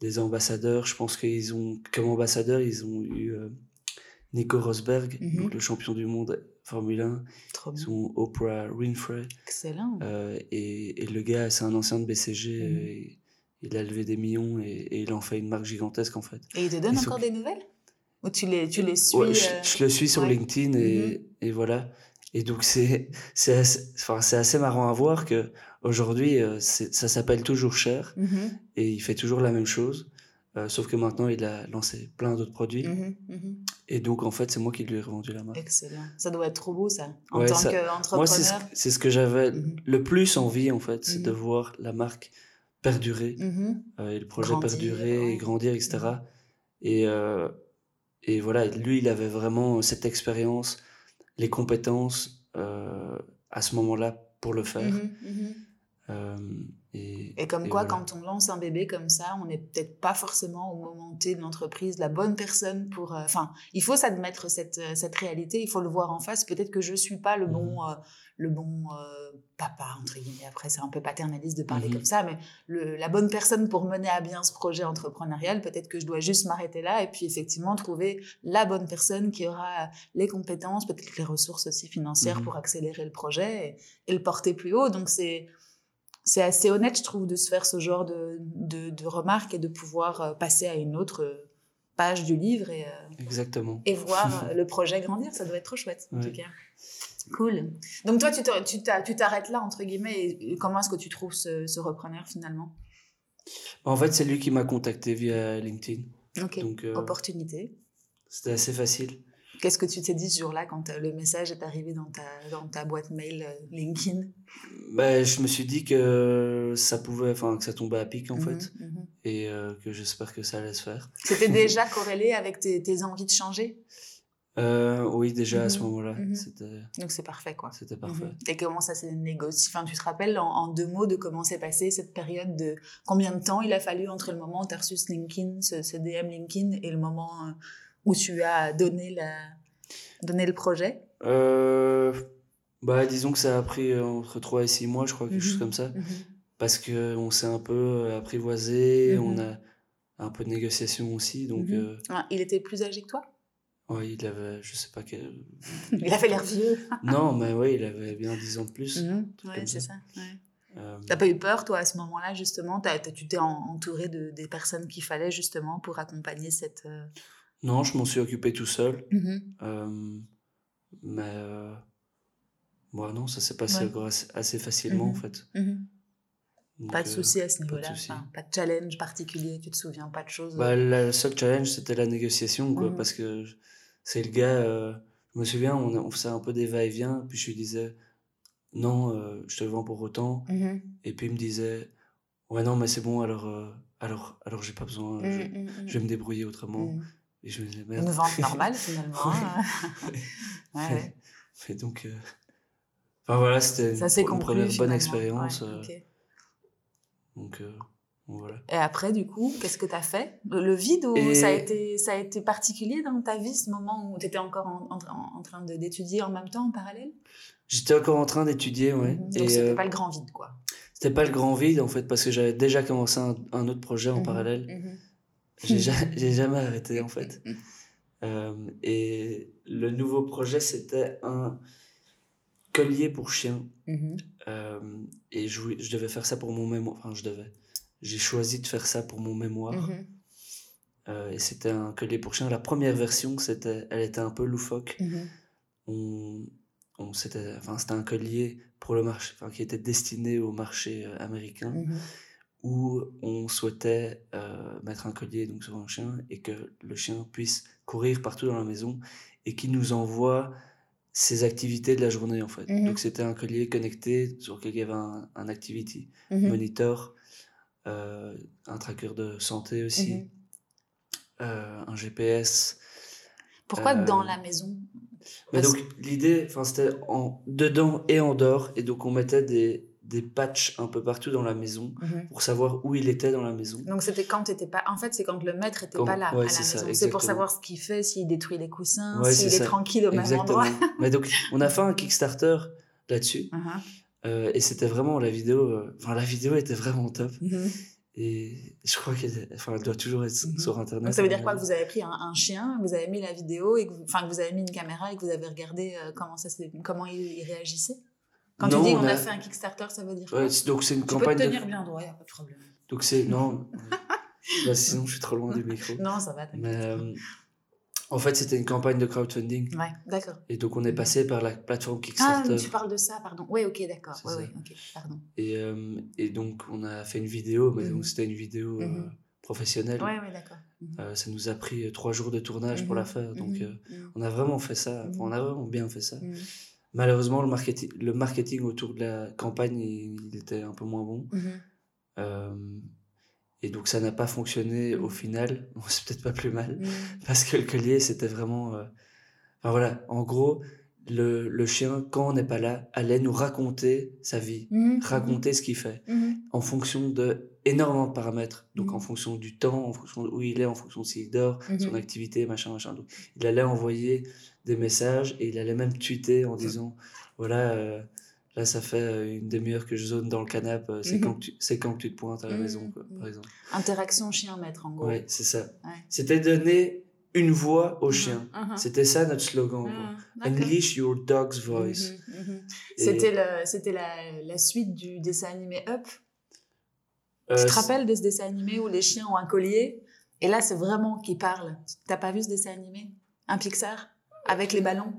des ambassadeurs. Je pense qu'ils ont, comme ambassadeur, ils ont eu euh, Nico Rosberg, mhm. le champion du monde Formule 1. Trop bien. Ils ont Oprah Winfrey. Excellent. Euh, et, et, le gars, c'est un ancien de BCG. Mhm. Et, il a levé des millions et, il en fait une marque gigantesque en fait. Et il te donne encore des nouvelles? Ou tu les, tu les suis je, le suis sur LinkedIn et, mhm. et voilà. Et donc, c'est assez, enfin, assez marrant à voir que aujourd'hui, euh, ça s'appelle toujours Cher mm-hmm. et il fait toujours la même chose. Euh, sauf que maintenant, il a lancé plein d'autres produits. Mm-hmm, mm-hmm. Et donc, en fait, c'est moi qui lui ai revendu la marque. Excellent. Ça doit être trop beau, ça, en tant qu'entrepreneur. Moi, c'est ce, que j'avais le plus envie, en fait, c'est de voir la marque perdurer, euh, et le projet perdurer, et grandir, etc. Et, et voilà, lui, il avait vraiment cette expérience les compétences euh, à ce moment-là pour le faire. Mhm, mhm. Euh, et, comme quoi, quand on lance un bébé comme ça, on n'est peut-être pas forcément au moment T de l'entreprise la bonne personne pour. Euh, enfin, il faut s'admettre cette, cette réalité, il faut le voir en face. Peut-être que je suis pas le bon, mhm le bon papa, entre guillemets. Après, c'est un peu paternaliste de parler mhm. comme ça, mais la bonne personne pour mener à bien ce projet entrepreneurial, peut-être que je dois juste m'arrêter là et puis effectivement trouver la bonne personne qui aura les compétences, peut-être les ressources aussi financières mhm. pour accélérer le projet et, le porter plus haut. Donc, c'est. C'est assez honnête, je trouve, de se faire ce genre de, de, remarques et de pouvoir euh, passer à une autre page du livre et, euh, Exactement. et voir [laughs] le projet grandir. Ça doit être trop chouette, en tout cas. Cool. Donc toi, tu t'arrêtes là, entre guillemets, et comment est-ce que tu trouves ce, repreneur finalement? En fait, c'est lui qui m'a contacté via LinkedIn. Ok. Donc, opportunité. C'était assez facile. Qu'est-ce que tu t'es dit ce jour-là quand le message est arrivé dans ta, dans ta boîte mail LinkedIn? Bah, Je me suis dit que ça pouvait, enfin, que ça tombait à pic en mmh fait, mmh et que j'espère que ça allait se faire. C'était déjà [laughs] corrélé avec tes, tes envies de changer? Euh, oui, déjà à ce mhm. moment-là. Mhm. Donc c'est parfait, quoi. C'était parfait. Mhm. Et comment ça s'est négocié Enfin, tu te rappelles en, deux mots de comment s'est passée cette période de combien de temps il a fallu entre le moment où tu as reçu ce LinkedIn, ce, DM LinkedIn, et le moment euh, où tu as donné, la, donné le projet? Euh, bah, Disons que ça a pris entre 3 et 6 mois, je crois, quelque chose comme ça. Parce qu'on s'est un peu apprivoisé, on a un peu de négociation aussi. Donc, ah, il était plus âgé que toi? Oui, il avait, je sais pas quel. [laughs] il avait l'air vieux. [laughs] non, mais oui, il avait bien 10 ans de plus. Mhm. oui, c'est ça. Euh, T'as pas eu peur, toi, à ce moment-là, justement? Tu t'es entouré de, des personnes qu'il fallait, justement, pour accompagner cette. Euh, non, je m'en suis occupé tout seul. Mhm. Euh, mais. Bon, non, ça s'est passé assez, facilement, en mhm. fait. pas de souci à ce niveau-là, pas, de challenge particulier, tu te souviens pas de choses? Bah, Le seul challenge, c'était la négociation, quoi, parce que c'est le gars, euh, je me souviens, on, on, faisait un peu des va-et-vient, puis je lui disais, non, euh, je te le vends pour autant. Mm-hmm. Et puis il me disait, ouais, non, mais c'est bon, alors, euh, alors, alors j'ai pas besoin, je, mm, mm, mm. je, vais me débrouiller autrement. Et je me disais, merde. Une vente [laughs] normale, finalement. [laughs] ouais. Et donc, enfin voilà, c'était une, une, première bonne expérience. Donc, et après, du coup, qu'est-ce que tu as fait? Le, vide ou ça, a été, ça a été particulier dans ta vie, ce moment où tu étais encore en, en, train d'étudier en même temps, en parallèle? J'étais encore en train d'étudier, ouais. Mhm. Donc, c'était euh, pas le grand vide, quoi. C'était pas le grand vide, en fait, parce que j'avais déjà commencé un, autre projet en mhm. parallèle. Mhm. [laughs] J'ai jamais arrêté, en fait. Euh, et le nouveau projet, c'était un collier pour chien. Euh, et je, je devais faire ça pour mon mémoire. Enfin, je devais j'ai choisi de faire ça pour mon mémoire. Mhm. Euh, et c'était un collier pour chien. La première version, c'était, elle était un peu loufoque. Mhm. on, on, c'était, enfin, c'était un collier pour le marché, enfin, qui était destiné au marché euh, américain, mhm. où on souhaitait euh, mettre un collier donc, sur un chien et que le chien puisse courir partout dans la maison et qui nous envoie ses activités de la journée en fait. Donc c'était un collier connecté sur lequel il y avait un, un activity monitor un tracker de santé aussi, mhm. euh, un GPS. Pourquoi dans euh, la maison? mais donc l'idée, c'était en dedans et en dehors, et donc on mettait des, des patchs un peu partout dans la maison mhm. pour savoir où il était dans la maison. Donc c'était quand t'étais pas, en fait c'est quand le maître était pas là à la maison. C'est pour savoir ce qu'il fait, s'il détruit les coussins, s'il est, tranquille au même endroit. [laughs] Mais donc on a fait un Kickstarter là-dessus. Uh-huh. Euh, et c'était vraiment la vidéo, euh, enfin la vidéo était vraiment top. Mhm. Et je crois qu'elle enfin, elle doit toujours être mhm. sur Internet. Donc ça veut dire quoi que Vous avez pris un, chien, vous avez mis la vidéo, et que vous, enfin, que vous avez mis une caméra et que vous avez regardé euh, comment, ça, comment il, réagissait? Quand tu dis qu'on a... fait un Kickstarter, ça veut dire quoi? Donc c'est une tu campagne. peux te tenir bien droit, il n'y a pas de problème. Donc c'est. Non. [laughs] bah, sinon, je suis trop loin du micro. Non, ça va, Mais, en fait, c'était une campagne de crowdfunding. Ouais, d'accord. Et donc, on est passé par la plateforme Kickstarter. Ah, tu parles de ça, pardon. Oui, ok, d'accord. Oui, oui, ok, pardon. Et, euh, et, donc, on a fait une vidéo, mais mhm. c'était une vidéo euh, mhm. professionnelle. Oui, oui, d'accord. Mhm. Euh, ça nous a pris trois jours de tournage pour la faire. Donc, on a vraiment fait ça. on a vraiment bien fait ça. Malheureusement, le marketing, le marketing autour de la campagne, il, était un peu moins bon. Et donc ça n'a pas fonctionné au final. [laughs] c'est peut-être pas plus mal. Mm. Parce que le collier, c'était vraiment... Euh, enfin voilà, en gros, le, le chien, quand on n'est pas là, allait nous raconter sa vie, mm. raconter ce qu'il fait, mm. en fonction de énormément de paramètres. Donc en fonction du temps, en fonction de où il est, en fonction de s'il dort, mm-hmm. son activité, machin, machin. Donc il allait envoyer des messages et il allait même tweeter en disant, voilà... Euh, Là, ça fait euh, une demi-heure que je zone dans le canapé. Euh, c'est mhm. quand, que tu, quand que tu te pointes à la mhm. maison, quoi, par exemple. Interaction chien-maître, en gros. Oui, c'est ça. C'était donner une voix au mhm. chien. C'était ça notre slogan. Unleash your dog's voice. C'était la, la, suite du dessin animé Up? Euh, tu te rappelles de ce dessin animé où les chiens ont un collier? Et là, c'est vraiment qui parle. T'as pas vu ce dessin animé? Un Pixar? Avec les ballons?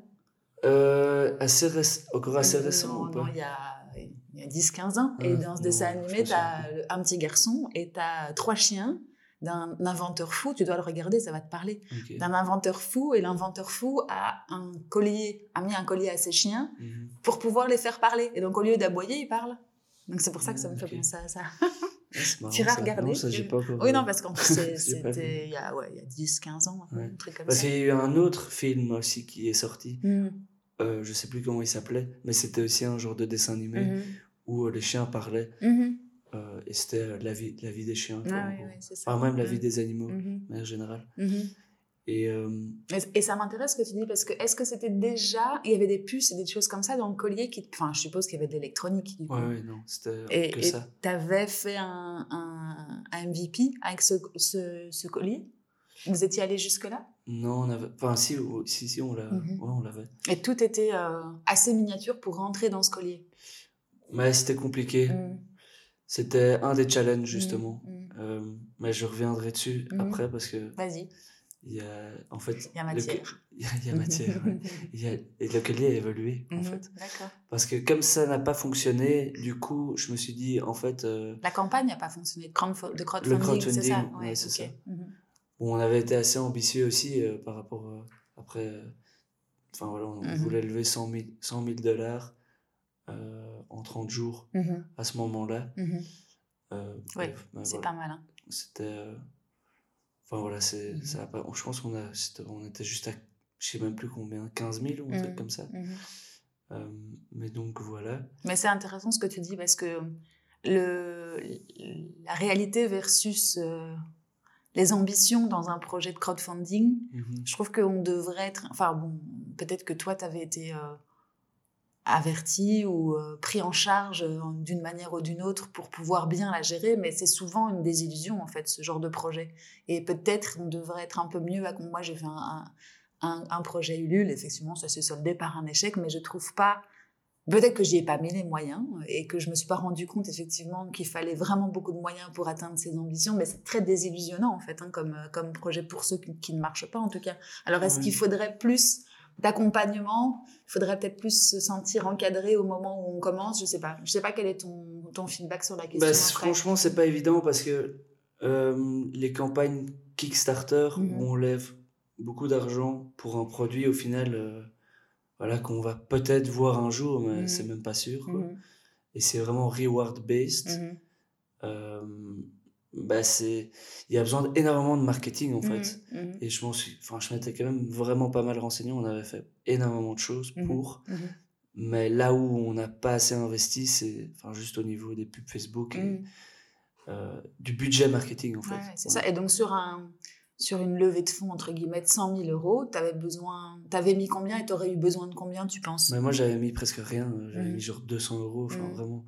Euh, assez encore assez récent non, il y a, a 10-15 ans. et dans ce dessin animé, tu as un petit garçon et tu as trois chiens d'un inventeur fou, tu dois le regarder, ça va te parler. D'un inventeur fou, et l'inventeur fou a un collier, a mis un collier à ses chiens mhm. pour pouvoir les faire parler. Et donc, au lieu d'aboyer, il parle. Donc, c'est pour ça que ça me fait penser à ça. [laughs] tu iras regarder. Oui, non, parce qu'en [laughs] plus, c'était il y a, ouais, a 10, 15 ans, un truc comme parce qu'il y a eu un autre film aussi qui est sorti. Mmh. Euh, je sais plus comment il s'appelait, mais c'était aussi un genre de dessin animé mmh. où euh, les chiens parlaient. Mmh. Euh, et c'était euh, la vie, la vie des chiens. Ah, oui, oui, ça. Enfin, même la vie des animaux, de manière générale. Et, et, ça m'intéresse ce que tu dis parce que est-ce que c'était déjà il y avait des puces et des choses comme ça dans le collier qui enfin je suppose qu'il y avait de l'électronique du coup. Ouais, non c'était que ça. Et avais fait un, un, un, MVP avec ce, ce, ce collier? Vous étiez allé jusque là Non on avait enfin si si, si on l'a mhm. ouais, on l'avait. Et tout était euh, assez miniature pour rentrer dans ce collier. Mais c'était compliqué. Mm. C'était un des challenges justement. Mm, mm. Euh, mais je reviendrai dessus après parce que. Vas-y il y a en fait il y a matière [laughs] il, y a, matière [laughs] il y a, et le collier a évolué en mhm, fait parce que comme ça n'a pas fonctionné du coup je me suis dit en fait euh, la campagne n'a pas fonctionné de crowdfunding, crowdfunding c'est ça, ouais, c'est ça. Mhm. Bon, on avait été assez ambitieux aussi euh, par rapport euh, après enfin voilà on mhm. voulait lever 100 000, dollars en 30 jours à ce moment là oui c'est pas mal hein. c'était Enfin voilà, c'est, pas, je pense qu'on a, on était juste à, je sais même plus combien, 15 000 ou un truc mmh. comme ça. Mmh mais donc voilà. Mais c'est intéressant ce que tu dis parce que le, la réalité versus euh, les ambitions dans un projet de crowdfunding, je trouve qu'on devrait être. Enfin bon, peut-être que toi, tu avais été. Euh, averti ou euh, pris en charge euh, d'une manière ou d'une autre pour pouvoir bien la gérer, mais c'est souvent une désillusion en fait ce genre de projet. Et peut-être on devrait être un peu mieux. Moi j'ai fait un, un, projet Ulule, effectivement ça s'est soldé par un échec, mais je trouve pas. Peut-être que j'y ai pas mis les moyens et que je me suis pas rendu compte effectivement qu'il fallait vraiment beaucoup de moyens pour atteindre ses ambitions, mais c'est très désillusionnant en fait hein, comme, comme projet pour ceux qui, ne marchent pas en tout cas. Alors est-ce qu'il faudrait plus d'accompagnement? Il faudrait peut-être plus se sentir encadré au moment où on commence? Je sais pas. Je sais pas quel est ton, ton feedback sur la question. Bah, franchement, c'est pas évident parce que euh, les campagnes Kickstarter mhm. où on lève beaucoup d'argent pour un produit, au final, euh, voilà, qu'on va peut-être voir un jour, mais mhm. c'est même pas sûr. Mhm. Et c'est vraiment reward based. Euh, bah c'est il y a besoin énormément de marketing en mmh, fait mmh. et je m'en suis enfin je m'étais quand même vraiment pas mal renseigné on avait fait énormément de choses mmh, pour mais là où on n'a pas assez investi c'est enfin juste au niveau des pubs Facebook et euh, du budget marketing en fait c'est ça et donc sur un sur une levée de fonds entre guillemets de 100 000 euros t'avais besoin t'avais mis combien et t'aurais eu besoin de combien tu penses? Mais moi j'avais mis presque rien j'avais mis genre 200 euros enfin vraiment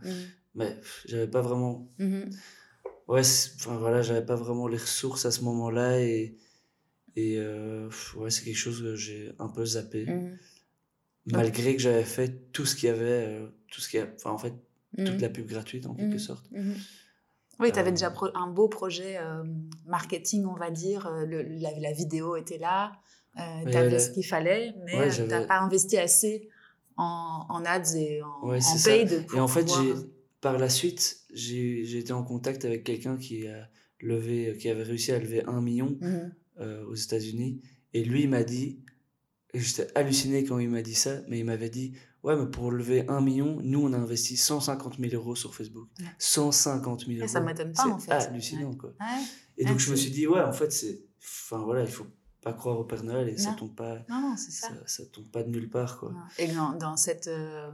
mais j'avais pas vraiment ouais, enfin voilà, j'avais pas vraiment les ressources à ce moment-là et, et euh, ouais, c'est quelque chose que j'ai un peu zappé. Mmh. Malgré que j'avais fait tout ce qu'il y avait, euh, tout ce qu'il y a, enfin en fait, toute mmh. la pub gratuite en quelque mmh. sorte. Oui, tu avais déjà euh. un beau projet marketing, on va dire. Le, la, vidéo était là, tu avais ce qu'il fallait, mais tu n'as pas investi assez en, en ads et en, en paid. et en fait, j'ai par la suite, j'ai été en contact avec quelqu'un qui a levé, qui avait réussi à lever un million mhm. euh, aux États-Unis. Et lui, il m'a dit, j'étais halluciné quand il m'a dit ça, mais il m'avait dit, ouais, mais pour lever un million, nous, on a investi 150 000 euros sur Facebook. 150 000 euros. ça m'étonne pas, en fait. hallucinant, quoi. Et donc, je me suis dit, ouais, en fait, c'est, enfin, voilà, il faut pas croire au Père Noël et ça tombe pas, non, ça. Ça, tombe pas de nulle part, quoi. Et dans, dans cette, euh,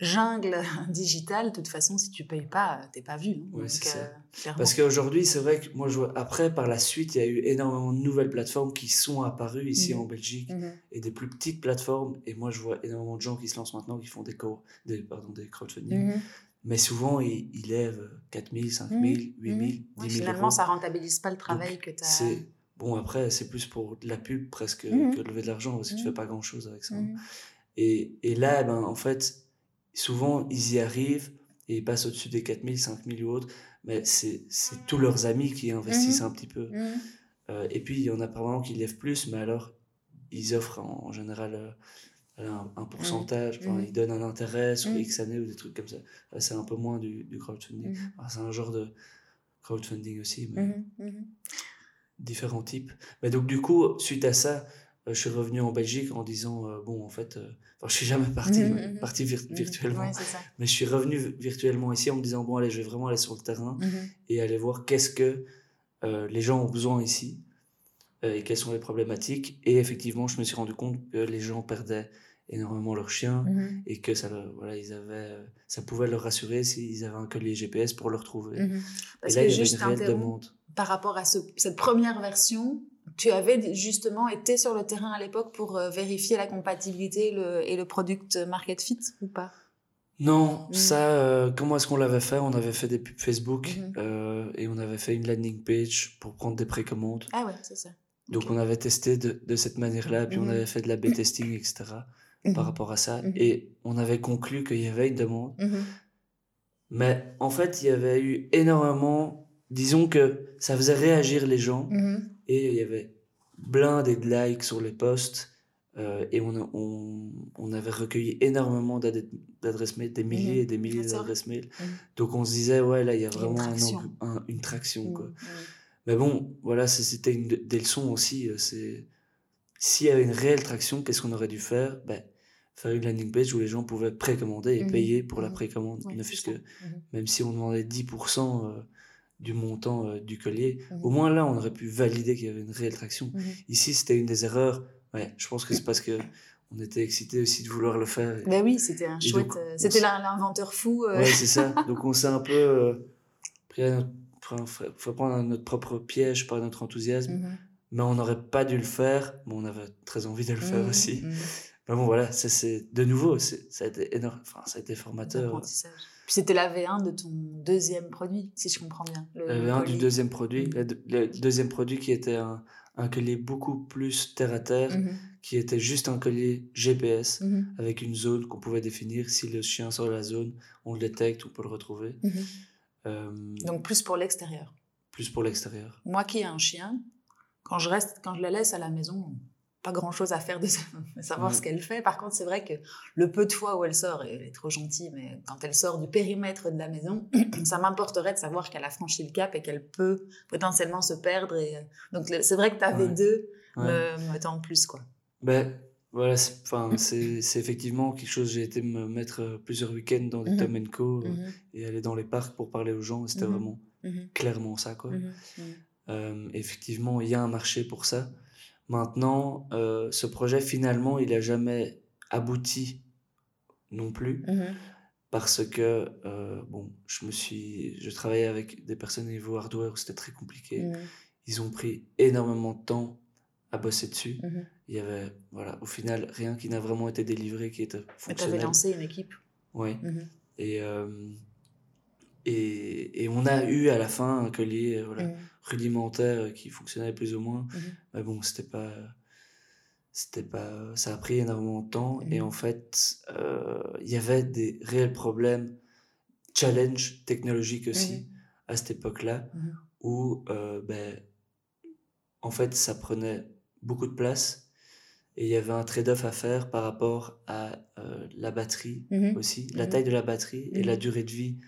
jungle [laughs] digitale, de toute façon, si tu payes pas, t'es pas vu. Hein. Euh, Parce qu'aujourd'hui, c'est vrai que moi, je vois, après, par la suite, il y a eu énormément de nouvelles plateformes qui sont apparues ici mhm. en Belgique mhm. et des plus petites plateformes. Et moi, je vois énormément de gens qui se lancent maintenant, qui font des, des, pardon, des crowdfunding. Mhm. Mais souvent, ils, lèvent 4 000, 5 000, 8 000, 10 000 Finalement, ça rentabilise pas le travail que tu as. Bon, après, c'est plus pour de la pub presque que lever de l'argent parce que tu fais pas grand chose avec ça. Et, et là, ben, en fait, souvent, ils y arrivent et ils passent au-dessus des 4000, 5000 ou autres, mais c'est tous leurs amis qui investissent mhm. un petit peu. Mhm. Euh, et puis, il y en a probablement qui lèvent plus, mais alors, ils offrent en, général euh, un, pourcentage, mhm. ils donnent un intérêt sur X années ou des trucs comme ça. c'est un peu moins du, crowdfunding. c'est un genre de crowdfunding aussi. Mais... différents types. Mais donc, du coup, suite à ça, je suis revenu en Belgique en disant, bon, en fait, enfin, je suis jamais parti, mmh, mmh, mmh. parti virtuellement, mais je suis revenu virtuellement ici en me disant, bon, allez, je vais vraiment aller sur le terrain et aller voir qu'est-ce que les gens ont besoin ici et quelles sont les problématiques. Et effectivement, je me suis rendu compte que les gens perdaient énormément leurs chiens mmh et que ça, voilà, ils avaient, ça pouvait leur rassurer s'ils avaient un collier GPS pour le retrouver. Mmh Parce et là, que il y avait une réelle demande. Par rapport à cette première version, tu avais justement été sur le terrain à l'époque pour euh, vérifier la compatibilité le, et le product market fit ou pas? Non, mmh. ça, euh, comment est-ce qu'on l'avait fait? On avait fait des pubs Facebook euh, et on avait fait une landing page pour prendre des précommandes. Ah ouais, c'est ça. Donc on avait testé de, de cette manière-là, puis on avait fait de la B-testing, etc par rapport à ça. Et on avait conclu qu'il y avait une demande. Mais en fait, il y avait eu énormément. Disons que ça faisait réagir les gens. Et il y avait plein de likes sur les posts. Euh, et on, on, on, avait recueilli énormément d'adresses mail, des milliers et des milliers d'adresses mail. Donc on se disait, ouais, là, il y a vraiment une traction. Un, une traction quoi. Mais bon, voilà, c'était une des leçons aussi. Euh, c'est s'il y avait une réelle traction, qu'est-ce qu'on aurait dû faire? Ben, Faire une landing page où les gens pouvaient précommander et mmh payer pour la mmh précommande. ne que, mmh même si on demandait 10% euh, du montant euh, du collier, au moins là, on aurait pu valider qu'il y avait une réelle traction. Ici, c'était une des erreurs. Ouais, je pense que c'est parce que on était excité aussi de vouloir le faire. Ben oui, c'était un chouette. Euh, c'était l'inventeur fou. Ouais, c'est ça. [laughs] Donc on s'est un peu pris à notre, faut prendre notre propre piège par notre enthousiasme mais on n'aurait pas dû le faire. mais on avait très envie de le faire mmh, aussi. Mais bon, voilà, c'est de nouveau, ça a été énorme, enfin, ça a été formateur. Puis c'était la V1 de ton deuxième produit, si je comprends bien. Le, la V1 du deuxième produit, mmh. le, deuxième produit qui était un, un, collier beaucoup plus terre à terre, qui était juste un collier GPS avec une zone qu'on pouvait définir. Si le chien sort de la zone, on le détecte, on peut le retrouver. Euh, Donc plus pour l'extérieur. Plus pour l'extérieur. Moi qui ai un chien, quand je reste, quand je la laisse à la maison, pas grand chose à faire de [laughs] savoir ce qu'elle fait. Par contre, c'est vrai que le peu de fois où elle sort, elle est trop gentille, mais quand elle sort du périmètre de la maison, [clears throat] ça m'importerait de savoir qu'elle a franchi le cap et qu'elle peut potentiellement se perdre. Et... Euh, donc, c'est vrai que tu avais deux, me, en plus, quoi. Ben, voilà, c'est effectivement quelque chose. J'ai été me mettre euh, plusieurs week-ends dans des mmh. Co et aller dans les parcs pour parler aux gens. C'était mmh vraiment clairement ça, quoi. Euh, effectivement, il y a un marché pour ça. Maintenant, euh, ce projet, finalement, il n'a jamais abouti non plus. Mmh parce que, euh, bon, je me suis... Je travaillais avec des personnes au niveau hardware où c'était très compliqué. Mmh Ils ont pris énormément de temps à bosser dessus. Mmh il y avait, voilà, au final, rien qui n'a vraiment été délivré, qui était fonctionnel. Tu avais lancé une équipe. Oui. Et... Et, et, on a eu à la fin un collier voilà, rudimentaire qui fonctionnait plus ou moins. Mmh Mais bon, c'était pas. C'était pas. Ça a pris énormément de temps. Et mmh en fait, euh, il y avait des réels problèmes, challenge technologiques aussi, mmh à cette époque-là, où, euh, ben, en fait, ça prenait beaucoup de place. Et il y avait un trade-off à faire par rapport à euh, la batterie aussi, la taille de la batterie et la durée de vie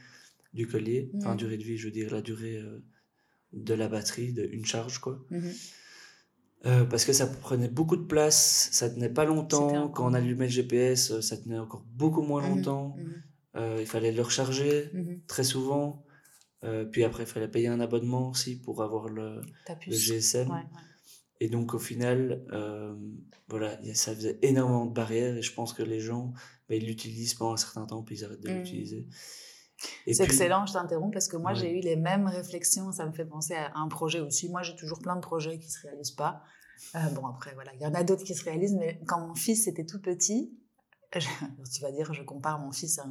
du collier. Enfin, durée de vie, je veux dire la durée de la batterie, de une charge, quoi. Mhm. Euh, parce que ça prenait beaucoup de place, ça tenait pas longtemps. Quand on allumait le GPS, euh, ça tenait encore beaucoup moins mhm. longtemps. Mhm. Euh, il fallait le recharger très souvent. puis après, il fallait payer un abonnement aussi pour avoir le, le GSM. Et donc, au final, voilà, ça faisait énormément de barrières et je pense que les gens, bah, ils l'utilisent pendant un certain temps puis ils arrêtent de l'utiliser. C'est excellent, je t'interromps parce que moi j'ai eu les mêmes réflexions, ça me fait penser à un projet aussi. Moi j'ai toujours plein de projets qui se réalisent pas. Euh, bon après voilà, il y en a d'autres qui se réalisent, mais quand mon fils était tout petit, [laughs] tu vas dire je compare mon fils à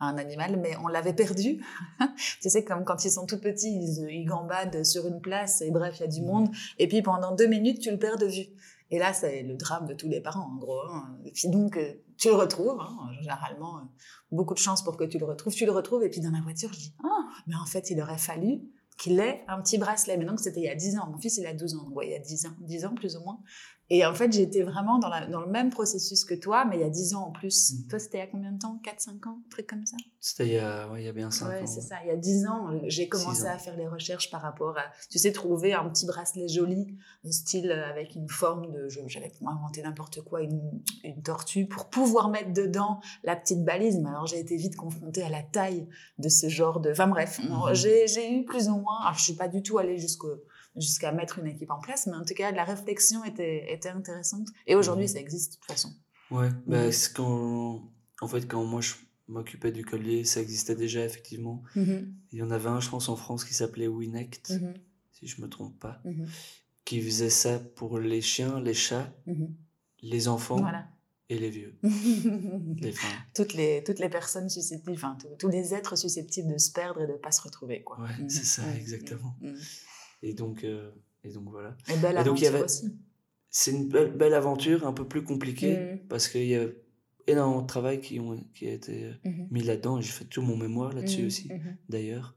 un, animal, mais on l'avait perdu. [laughs] tu sais comme quand ils sont tout petits, ils, ils gambadent sur une place et bref il y a du mmh. monde, et puis pendant deux minutes tu le perds de vue. Et là, c'est le drame de tous les parents, en gros. Hein. Et puis donc, euh, tu le retrouves, hein, généralement, euh, beaucoup de chance pour que tu le retrouves. Tu le retrouves, et puis dans la voiture, je dis, ah, mais en fait, il aurait fallu qu'il ait un petit bracelet. Mais donc, c'était il y a 10 ans. Mon fils, il a 12 ans. Ouais, il y a 10 ans, 10 ans plus ou moins. Et en fait, j'étais vraiment dans, dans, le même processus que toi, mais il y a 10 ans en plus. Mmh. Toi, c'était il y a combien de temps? 4-5 ans? Un truc comme ça? C'était il, y a, il y a bien 5 ouais, c'est ça. Il y a 10 ans, j'ai commencé à faire les recherches par rapport à, tu sais, trouver un petit bracelet joli, style avec une forme de, j'avais inventé n'importe quoi, une, une, tortue, pour pouvoir mettre dedans la petite balise. Mais alors, j'ai été vite confrontée à la taille de ce genre de... Enfin bref, mhm. j'ai eu plus ou moins... Alors, je suis pas du tout allée jusqu'à mettre une équipe en place, mais en tout cas, la réflexion était, était intéressante. Et aujourd'hui, mhm. ça existe de toute façon. Ouais, bah, quand... En fait, quand moi, je m'occupais du collier, ça existait déjà effectivement. Mhm. Il y en avait un, je pense, en France qui s'appelait Winect, mhm. si je me trompe pas, qui faisait ça pour les chiens, les chats, les enfants et les vieux. [laughs] les toutes, les, toutes les personnes susceptibles, enfin, tous les êtres susceptibles de se perdre et de ne pas se retrouver. Quoi. Ouais, c'est ça, exactement. Et donc, euh, et donc voilà. Et belle donc, il y avait... aussi. C'est une belle, belle, aventure, un peu plus compliquée, parce qu'il y a énormément de travail qui, ont, qui a été euh, mmh mis là-dedans. J'ai fait tout mon mémoire là-dessus mmh aussi, mmh d'ailleurs.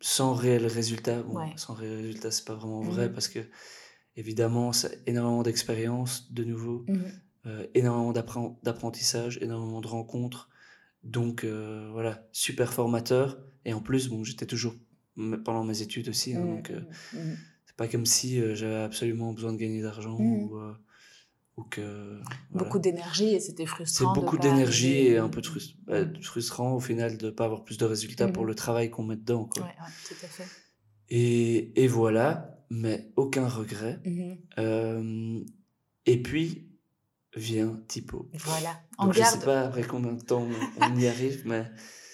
sans réel résultat. Sans réel résultat, c'est pas vraiment vrai parce que, évidemment, c'est énormément d'expérience, de nouveau, euh, énormément d'apprentissage, énormément de rencontres. Donc, euh, voilà, super formateur. Et en plus, bon, j'étais toujours pendant mes études aussi. Hein, donc, c'est pas comme si j'avais absolument besoin de gagner d'argent ou que, beaucoup d'énergie et c'était frustrant. C'est beaucoup d'énergie et un peu frustrant au final de ne pas avoir plus de résultats pour le travail qu'on met dedans. Quoi. Ouais, tout à fait. Et, et voilà, mais aucun regret. Euh, et puis vient Tipo. Voilà. On garde... Je ne sais pas après combien de temps on y arrive, mais [laughs]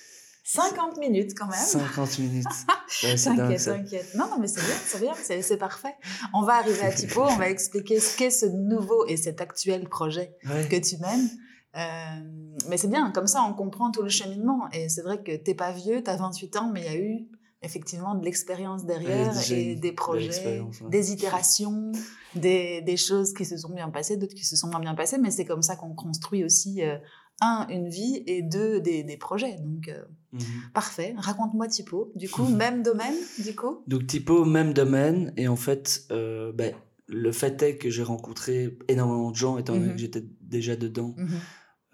50 minutes quand même. 50 minutes. [laughs] t'inquiète, t'inquiète. Non, non, mais c'est bien, c'est bien, c'est parfait. On va arriver à Typo, on va expliquer ce qu'est ce nouveau et cet actuel projet que tu mènes. Euh, mais c'est bien, comme ça on comprend tout le cheminement. Et c'est vrai que t'es pas vieux, t'as 28 ans, mais il y a eu effectivement de l'expérience derrière et des projets, des itérations, des, des, choses qui se sont bien passées, d'autres qui se sont moins bien passées. Mais c'est comme ça qu'on construit aussi euh, un, une vie et deux, des, des projets. Donc, euh, mhm. parfait. Raconte-moi Typo. Du coup, [laughs] même domaine, du coup? Donc, Typo, même domaine. Et en fait, euh, ben, le fait est que j'ai rencontré énormément de gens, étant donné mhm. que j'étais déjà dedans. Mhm.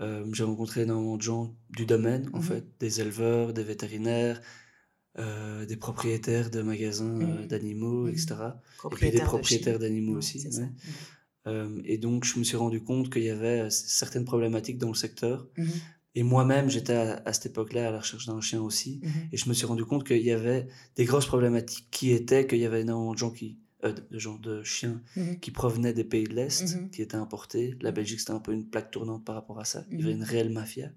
Euh, j'ai rencontré énormément de gens du domaine, en fait, des éleveurs, des vétérinaires, des propriétaires de magasins d'animaux, etc. Et puis des propriétaires d'animaux aussi. Euh, et donc, je me suis rendu compte qu'il y avait euh, certaines problématiques dans le secteur. Mhm. Et moi-même, j'étais à, cette époque-là à la recherche d'un chien aussi. Mhm. Et je me suis rendu compte qu'il y avait des grosses problématiques qui étaient qu'il y avait énormément de gens qui, euh, de, gens, de chiens mhm. qui provenaient des pays de l'Est, qui étaient importés. La Belgique, c'était un peu une plaque tournante par rapport à ça. Il y avait une réelle mafia.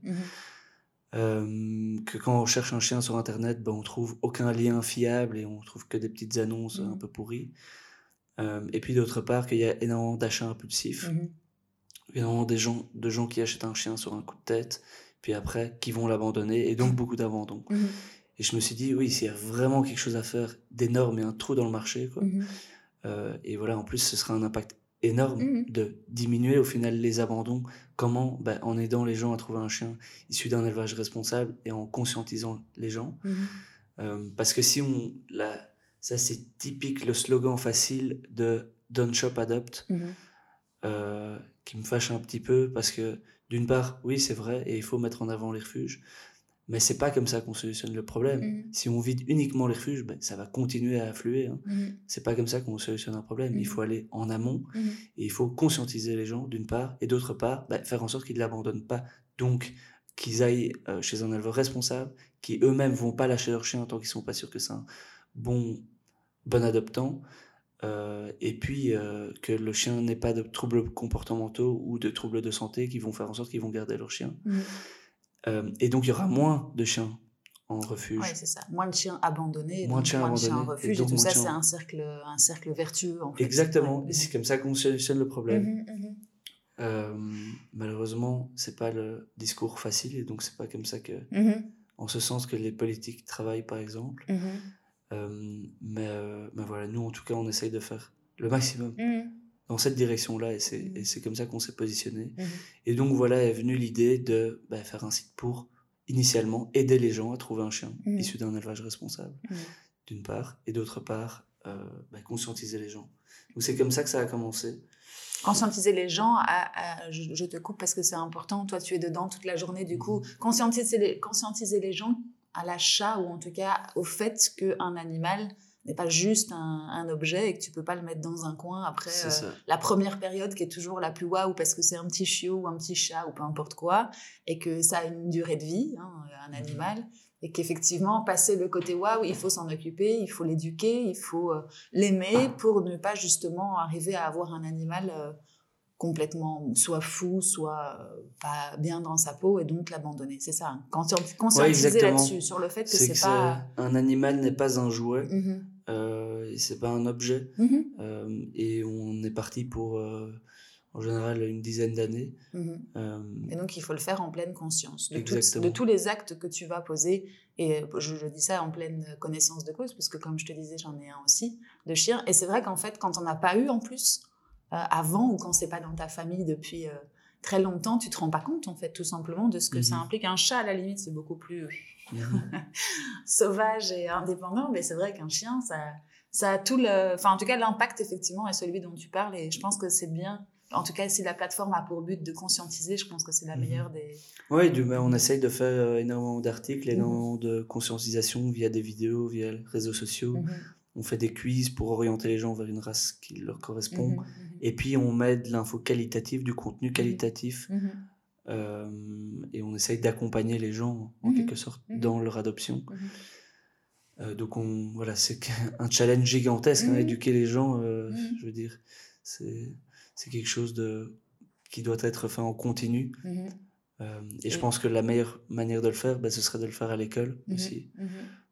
que quand on cherche un chien sur Internet, ben, on trouve aucun lien fiable et on trouve que des petites annonces un peu pourries. Euh, et puis d'autre part, qu'il y a énormément d'achats impulsifs. Mmh énormément des gens, de gens qui achètent un chien sur un coup de tête, puis après, qui vont l'abandonner, et donc beaucoup d'abandons. Mmh et je me suis dit, oui, s'il y a vraiment quelque chose à faire d'énorme et un trou dans le marché, quoi. Mmh euh, et voilà, en plus, ce sera un impact énorme de diminuer au final les abandons. Comment? Ben, En aidant les gens à trouver un chien issu d'un élevage responsable et en conscientisant les gens. Euh, parce que si on, la, ça, c'est typique le slogan facile de Don't Shop Adopt, mhm. euh, qui me fâche un petit peu parce que, d'une part, oui, c'est vrai, et il faut mettre en avant les refuges, mais c'est pas comme ça qu'on solutionne le problème. Mhm. Si on vide uniquement les refuges, ben, ça va continuer à affluer. Hein. Mhm. C'est pas comme ça qu'on solutionne un problème. Il faut aller en amont et il faut conscientiser les gens, d'une part, et d'autre part, ben, faire en sorte qu'ils ne l'abandonnent pas. Donc, qu'ils aillent euh, chez un éleveur responsable, qui eux-mêmes vont pas lâcher leur chien tant qu'ils sont pas sûrs que un bon bon adoptant, euh, et puis euh, que le chien n'ait pas de troubles comportementaux ou de troubles de santé qui vont faire en sorte qu'ils vont garder leur chien. Mmh. Euh, et donc il y aura moins de chiens en refuge. Oui, c'est ça. Moins de chiens abandonnés, moins de chiens, en refuge. Et, tout ça, c'est un cercle, un cercle vertueux. En fait. Exactement. Et c'est comme ça qu'on solutionne le problème. Mmh mmh malheureusement, c'est pas le discours facile, et donc c'est pas comme ça que, en ce sens que les politiques travaillent, par exemple. Euh, mais, euh, mais, voilà, nous, en tout cas, on essaye de faire le maximum mmh. dans cette direction-là, et c'est comme ça qu'on s'est positionné. Mmh. Et donc, voilà, est venue l'idée de bah, faire un site pour, initialement, aider les gens à trouver un chien mmh. issu d'un élevage responsable, d'une part, et d'autre part, bah, conscientiser les gens. Donc c'est comme ça que ça a commencé. Conscientiser les gens, à, je, te coupe parce que c'est important, toi tu es dedans toute la journée, du coup, conscientiser les, conscientiser les gens à l'achat ou en tout cas au fait qu'un animal n'est pas juste un, objet et que tu peux pas le mettre dans un coin après euh, la première période qui est toujours la plus waouh parce que c'est un petit chiot ou un petit chat ou peu importe quoi et que ça a une durée de vie, hein, un mmh animal et qu'effectivement, passer le côté waouh, il faut s'en occuper, il faut l'éduquer, il faut euh, l'aimer pour ne pas justement arriver à avoir un animal euh, complètement soit fou, soit euh, pas bien dans sa peau et donc l'abandonner. C'est ça. Hein. Quand tu conscientiser là-dessus, sur le fait que c'est pas. Un animal n'est pas un jouet, mmh c'est pas un objet. Mmh et on est parti pour en général une dizaine d'années. Euh, et donc il faut le faire en pleine conscience de, de, tous les actes que tu vas poser. Et je, dis ça en pleine connaissance de cause, parce que comme je te disais, j'en ai un aussi de chien. Et c'est vrai qu'en fait, quand on n'a pas eu en plus euh, avant ou quand c'est pas dans ta famille depuis euh, très longtemps, tu te rends pas compte en fait tout simplement de ce que ça mhm. implique. Un chat à la limite c'est beaucoup plus mhm. [laughs] sauvage et indépendant, mais c'est vrai qu'un chien ça ça a tout le, enfin en tout cas l'impact effectivement est celui dont tu parles et je pense que c'est bien en tout cas, si la plateforme a pour but de conscientiser, je pense que c'est la mhm. meilleure des. Oui, on essaye de faire euh, énormément d'articles, énormément de conscientisation via des vidéos, via les réseaux sociaux. Mhm. On fait des quiz pour orienter les gens vers une race qui leur correspond. Et puis, on met de l'info qualitative, du contenu qualitatif. Euh, et on essaye d'accompagner les gens, en quelque sorte, dans leur adoption. Euh, donc, on, voilà, c'est [laughs] un challenge gigantesque, à hein, éduquer les gens, je veux dire. C'est c'est quelque chose de, qui doit être fait en continu. Mhm. Euh, et je pense que la meilleure manière de le faire, bah, ce serait de le faire à l'école mhm. aussi.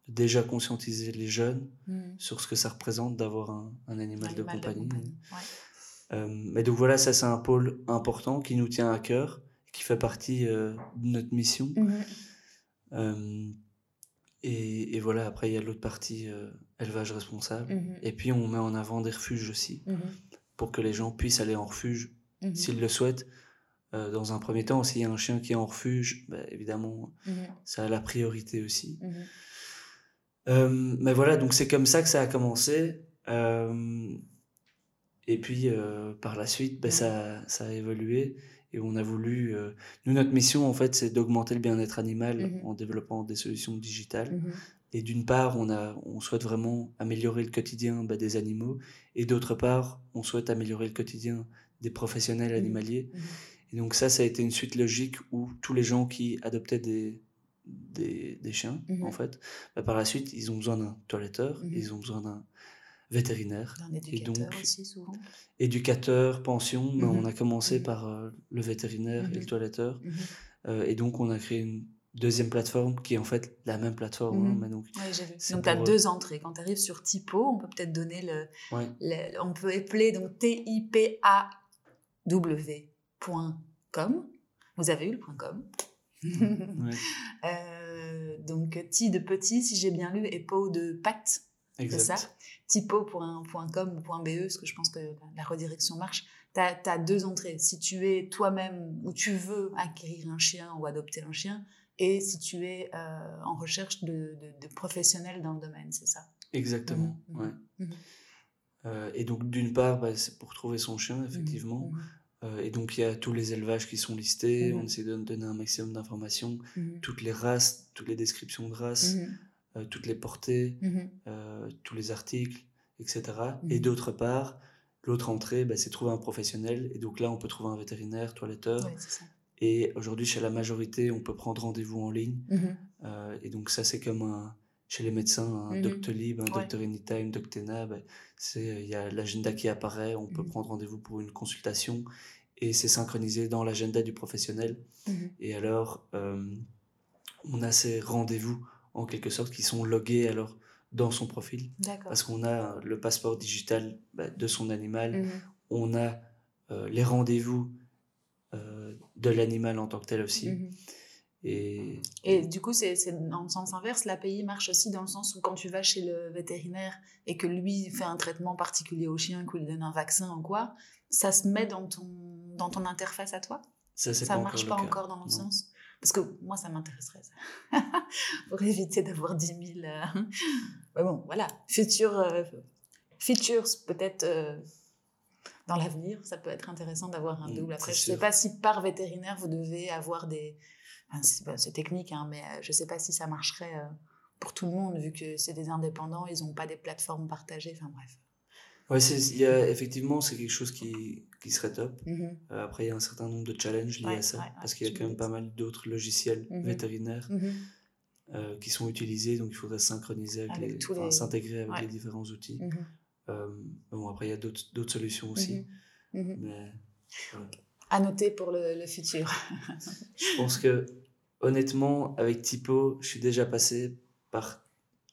Déjà conscientiser les jeunes sur ce que ça représente d'avoir un, un, animal, de compagnie. Euh, mais donc voilà, ça c'est un pôle important qui nous tient à cœur, qui fait partie euh, de notre mission. Et, et, voilà, après il y a l'autre partie, élevage responsable. Et puis on met en avant des refuges aussi pour que les gens puissent aller en refuge s'ils le souhaitent. Euh, dans un premier temps, s'il y a un chien qui est en refuge, bah, évidemment, ça a la priorité aussi. Euh, mais voilà, donc c'est comme ça que ça a commencé. Euh, et puis, par la suite, bah, ça, ça, a évolué. Et on a voulu... nous, notre mission, en fait, c'est d'augmenter le bien-être animal en développant des solutions digitales. Et d'une part, on, a, on souhaite vraiment améliorer le quotidien bah, des animaux, et d'autre part, on souhaite améliorer le quotidien des professionnels mmh. animaliers. Et donc ça, ça a été une suite logique où tous les gens qui adoptaient des, des, des chiens, mmh. en fait, bah, par la suite, ils ont besoin d'un toiletteur, ils ont besoin d'un vétérinaire. D'un éducateur et donc, aussi, souvent. Éducateur, pension, mais on a commencé par euh, le vétérinaire et le toiletteur. Euh, et donc, on a créé une deuxième plateforme qui est en fait la même plateforme. Hein, mhm. donc, donc tu as deux euh, entrées. Quand tu arrives sur Typo, on peut peut-être donner le, On peut appeler donc T-I-P-A-W.com. Vous avez eu le .com [laughs] euh, donc T de petit, si j'ai bien lu, et Po de patte. C'est ça Typo.com ou .be, parce que je pense que la redirection marche. Tu as, deux entrées. Si tu es toi-même ou tu veux acquérir un chien ou adopter un chien, et si tu es euh, en recherche de, de, professionnels dans le domaine, c'est ça? Exactement, mmh, mmh, ouais. Mmh. Euh, et donc, d'une part, bah, c'est pour trouver son chien, effectivement. Euh, et donc, il y a tous les élevages qui sont listés. On essaie de donner un maximum d'informations. Toutes les races, toutes les descriptions de races, toutes les portées, tous les articles, etc. Et d'autre part, l'autre entrée, bah, c'est trouver un professionnel. Et donc là, on peut trouver un vétérinaire, toiletteur. Ouais. Et aujourd'hui, chez la majorité, on peut prendre rendez-vous en ligne. Mhm. Euh, et donc ça, c'est comme un, chez les médecins, un mmh. Doctolib, un Doctor Anytime, Doctena. Ben, c'est il y a l'agenda qui apparaît, on peut mhm. prendre rendez-vous pour une consultation et c'est synchronisé dans l'agenda du professionnel. Mhm. Et alors, euh, on a ces rendez-vous en quelque sorte qui sont logués alors dans son profil parce qu'on a le passeport digital ben, de son animal, on a euh, les rendez-vous euh, de l'animal en tant que tel aussi. Et, et, du coup, c'est dans le sens inverse. L'API marche aussi dans le sens où quand tu vas chez le vétérinaire et que lui fait un traitement particulier au chien, qu'il donne un vaccin ou quoi, ça se met dans ton, dans ton interface à toi? Ça ne marche pas encore dans le sens? Parce que moi, ça m'intéresserait, ça. [laughs] Pour éviter d'avoir 10 000. Euh, [laughs] bon, voilà. Futur. Euh, Features, peut-être dans l'avenir, ça peut être intéressant d'avoir un mm, double. Après, je ne sais pas si par vétérinaire, vous devez avoir des... c'est technique, hein, mais je ne sais pas si ça marcherait pour tout le monde, vu que c'est des indépendants, ils n'ont pas des plateformes partagées, enfin bref. Ouais, y a, effectivement, c'est quelque chose qui, qui serait top. Mm-hmm. Euh, après, il y a un certain nombre de challenges liés à ça, parce qu'il y a quand même pas mal d'autres logiciels mm-hmm. vétérinaires mm-hmm. euh, qui sont utilisés, donc il faudrait synchroniser avec, les, s'intégrer avec les différents outils. Euh, bon, après, il y a d'autres solutions aussi. Mais, À noter pour le, le futur. [laughs] je pense que, honnêtement, avec Typo, je suis déjà passé par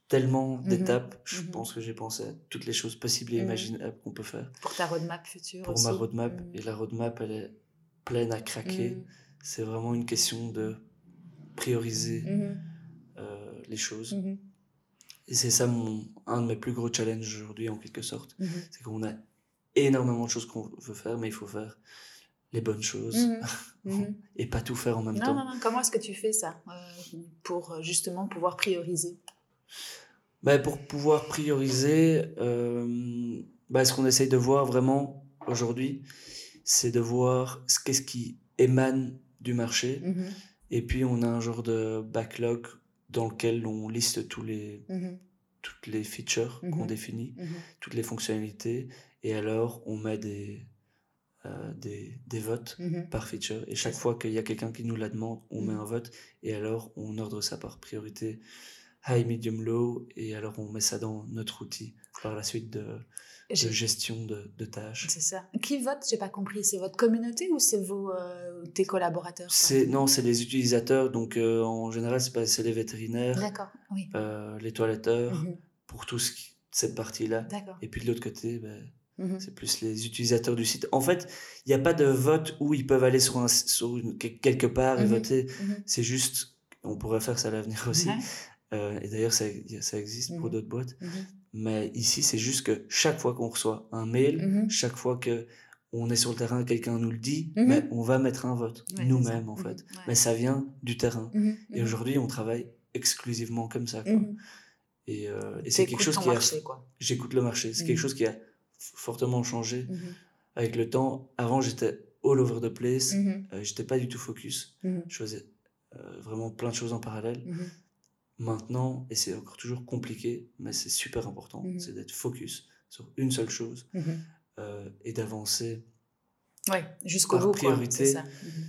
tellement mhm. d'étapes. Je mhm. pense que j'ai pensé à toutes les choses possibles et mhm. imaginables qu'on peut faire. Pour ta roadmap future Pour ma roadmap. Et la roadmap, elle est pleine à craquer. C'est vraiment une question de prioriser euh, les choses. Et c'est ça mon, un de mes plus gros challenges aujourd'hui, en quelque sorte. C'est qu'on a énormément de choses qu'on veut faire, mais il faut faire les bonnes choses [laughs] et pas tout faire en même temps. Non, non. Comment est-ce que tu fais ça euh, pour justement pouvoir prioriser? Bah, Pour pouvoir prioriser, euh, bah, ce qu'on essaye de voir vraiment aujourd'hui, c'est de voir qu'est-ce qui émane du marché. Mm-hmm. Et puis, on a un genre de backlog dans lequel on liste tous les, toutes les features qu'on définit, toutes les fonctionnalités. Et alors, on met des, euh, des, des, votes par feature. Et chaque fois qu'il y a quelqu'un qui nous la demande, on met un vote. Et alors, on ordre ça par priorité high, medium, low, et alors on met ça dans notre outil par la suite de, de gestion de, de tâches. C'est ça. Qui vote? J'ai pas compris. C'est votre communauté ou c'est vos euh, tes collaborateurs? Non, c'est les utilisateurs. Donc euh, en général, c'est les vétérinaires, oui. les toiletteurs mhm. pour tout ce qui, cette partie-là. Et puis de l'autre côté, ben, mhm. c'est plus les utilisateurs du site. En fait, il n'y a pas de vote où ils peuvent aller sur, un, sur quelque part et mhm. voter. C'est juste, on pourrait faire ça à l'avenir aussi. Euh, et d'ailleurs, ça, ça, existe pour mmh d'autres boîtes. Mmh Mais ici, c'est juste que chaque fois qu'on reçoit un mail, mmh chaque fois que on est sur le terrain, quelqu'un nous le dit, mais on va mettre un vote nous-mêmes en fait. Mais ça vient du terrain. Et aujourd'hui, on travaille exclusivement comme ça. Quoi. Et, euh, et c'est quelque chose qui a... J'écoute le marché. C'est quelque chose qui a fortement changé avec le temps. Avant, j'étais all over the place. Euh, j'étais pas du tout focus. Je faisais euh, vraiment plein de choses en parallèle. Maintenant, et c'est encore toujours compliqué, mais c'est super important, mhm. c'est d'être focus sur une seule chose mhm. euh, et d'avancer ouais, jusqu'au bout, priorité mhm.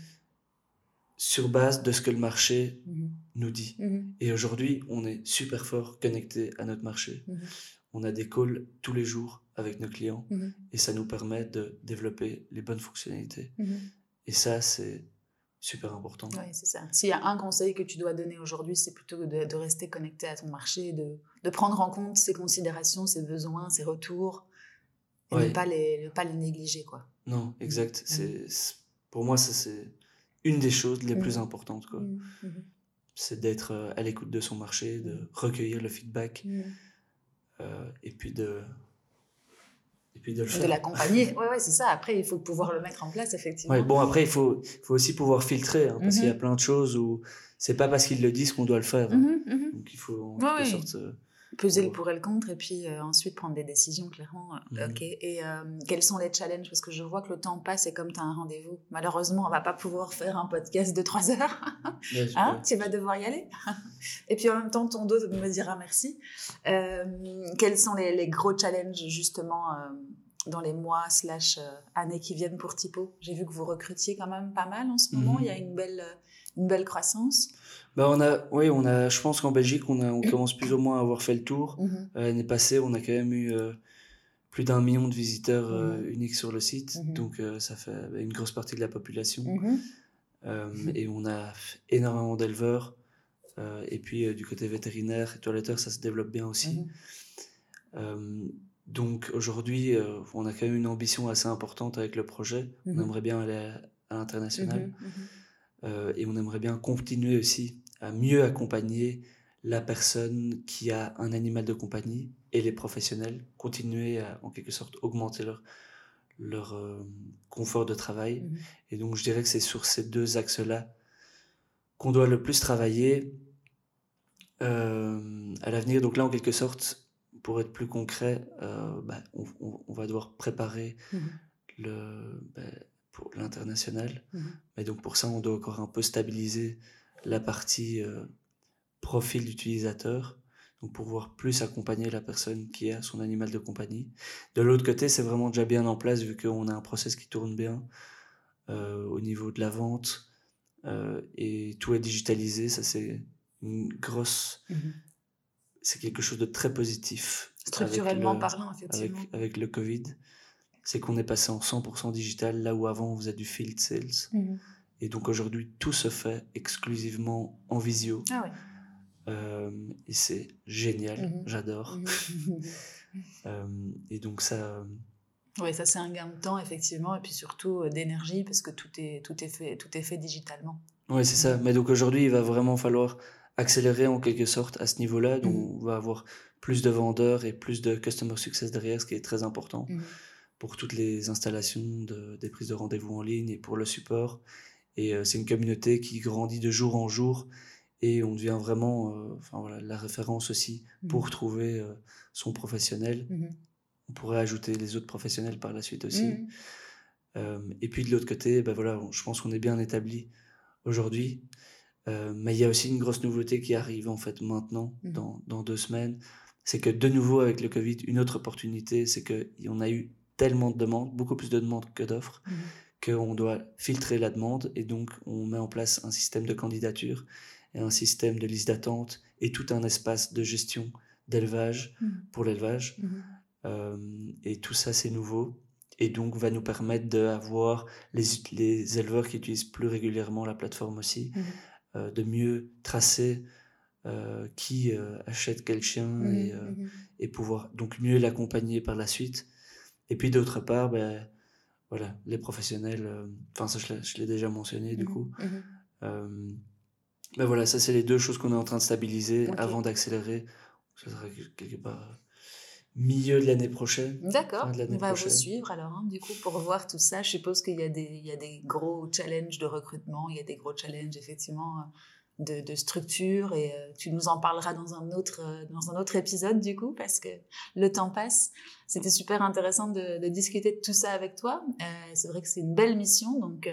sur base de ce que le marché nous dit. Et aujourd'hui, on est super fort connecté à notre marché. On a des calls tous les jours avec nos clients et ça nous permet de développer les bonnes fonctionnalités. Et ça, c'est super important. Oui, c'est ça. S'il y a un conseil que tu dois donner aujourd'hui, c'est plutôt de, de, rester connecté à ton marché, de, de, prendre en compte ses considérations, ses besoins, ses retours, et ne, pas les, ne pas les négliger. Quoi. Non, exact. Mm. C'est, pour moi, ça, c'est une des choses les plus importantes. Quoi. Mm. Mm-hmm. C'est d'être euh, à l'écoute de son marché, de recueillir le feedback, euh, et puis de, de l'accompagner. [laughs] oui, ouais, c'est ça. Après, il faut pouvoir le mettre en place, effectivement. Ouais, bon, après, il faut, faut aussi pouvoir filtrer, hein, parce qu'il y a mhm. plein de choses où c'est pas parce qu'ils le disent qu'on doit le faire. Hein. Mhm, mhm. Donc, il faut en quelque sorte. Euh, peser le pour et le contre et puis euh, ensuite prendre des décisions clairement. Euh, mhm. Ok. Et euh, quels sont les challenges? Parce que je vois que le temps passe et comme tu as un rendez-vous, malheureusement, on va pas pouvoir faire un podcast de trois heures. [laughs] hein? tu vas devoir y aller. [laughs] et puis en même temps, ton dos me dira merci. quels sont les, les, gros challenges justement dans les mois slash années qui viennent pour Typo? J'ai vu que vous recrutiez quand même pas mal en ce moment. Mhm. Il y a une belle, une belle croissance. Bah on a, oui, on a, je pense qu'en Belgique, on, a, on commence plus ou moins à avoir fait le tour. Mhm. Euh, l'année passée, on a quand même eu euh, plus d'un million de visiteurs euh, mhm. uniques sur le site. Mhm. Donc, ça fait une grosse partie de la population. et on a énormément d'éleveurs. et puis, du côté vétérinaire et toiletteur, ça se développe bien aussi. donc, aujourd'hui, on a quand même une ambition assez importante avec le projet. On aimerait bien aller à l'international. et on aimerait bien continuer aussi à mieux accompagner la personne qui a un animal de compagnie et les professionnels, continuer à en quelque sorte augmenter leur, leur euh, confort de travail. Mhm. Et donc je dirais que c'est sur ces deux axes-là qu'on doit le plus travailler euh, à l'avenir. Donc là, en quelque sorte, pour être plus concret, bah, on, va devoir préparer mmh le, bah, pour l'international. Mmh Mais donc pour ça, on doit encore un peu stabiliser la partie profil d'utilisateur donc pour pouvoir plus accompagner la personne qui a son animal de compagnie. De l'autre côté, c'est vraiment déjà bien en place vu qu'on a un process qui tourne bien euh, au niveau de la vente euh, et tout est digitalisé. Ça, c'est une grosse. Mhm. C'est quelque chose de très positif. Structurellement parlant, effectivement. Avec, avec, le Covid, c'est qu'on est passé en 100% digital là où avant on faisait du field sales. Mhm. Et donc aujourd'hui, tout se fait exclusivement en visio. Ah. Euh, et c'est génial, mmh j'adore. Mmh [laughs] euh, et donc ça. Euh, oui, ça c'est un gain de temps effectivement, et puis surtout d'énergie parce que tout est tout est fait tout est fait digitalement. Oui, c'est ça. Mais donc aujourd'hui, il va vraiment falloir accélérer en quelque sorte à ce niveau-là. Donc mmh on va avoir plus de vendeurs et plus de customer success derrière, ce qui est très important pour toutes les installations de, des prises de rendez-vous en ligne et pour le support. Et c'est une communauté qui grandit de jour en jour et on devient vraiment euh, enfin, voilà, la référence aussi pour mmh. trouver euh, son professionnel. Mmh on pourrait ajouter les autres professionnels par la suite aussi. Mmh euh, et puis de l'autre côté, ben voilà, je pense qu'on est bien établi aujourd'hui. mais il y a aussi une grosse nouveauté qui arrive en fait maintenant, dans, dans deux semaines. C'est que de nouveau avec le Covid, une autre opportunité, c'est qu'on a eu tellement de demandes, beaucoup plus de demandes que d'offres, qu'on doit filtrer la demande et donc on met en place un système de candidature et un système de liste d'attente et tout un espace de gestion d'élevage mmh. pour l'élevage. Mmh. Euh, et tout ça, c'est nouveau. Et donc, va nous permettre d'avoir les, les éleveurs qui utilisent plus régulièrement la plateforme aussi, mmh. euh, de mieux tracer euh, qui achète quel chien et, et, pouvoir donc mieux l'accompagner par la suite. Et puis, d'autre part, ben, voilà, les professionnels, enfin, ça, je l'ai déjà mentionné du coup. Ben voilà, ça c'est les deux choses qu'on est en train de stabiliser avant d'accélérer. Ce sera quelque part euh, milieu de l'année prochaine. D'accord, on va vous suivre alors, hein, du coup, pour voir tout ça. Je suppose qu'il y, y a des gros challenges de recrutement, il y a des gros challenges effectivement de, structure et euh, tu nous en parleras dans un autre euh, dans un autre épisode du coup parce que le temps passe. C'était super intéressant de, discuter de tout ça avec toi. Euh, c'est vrai que c'est une belle mission donc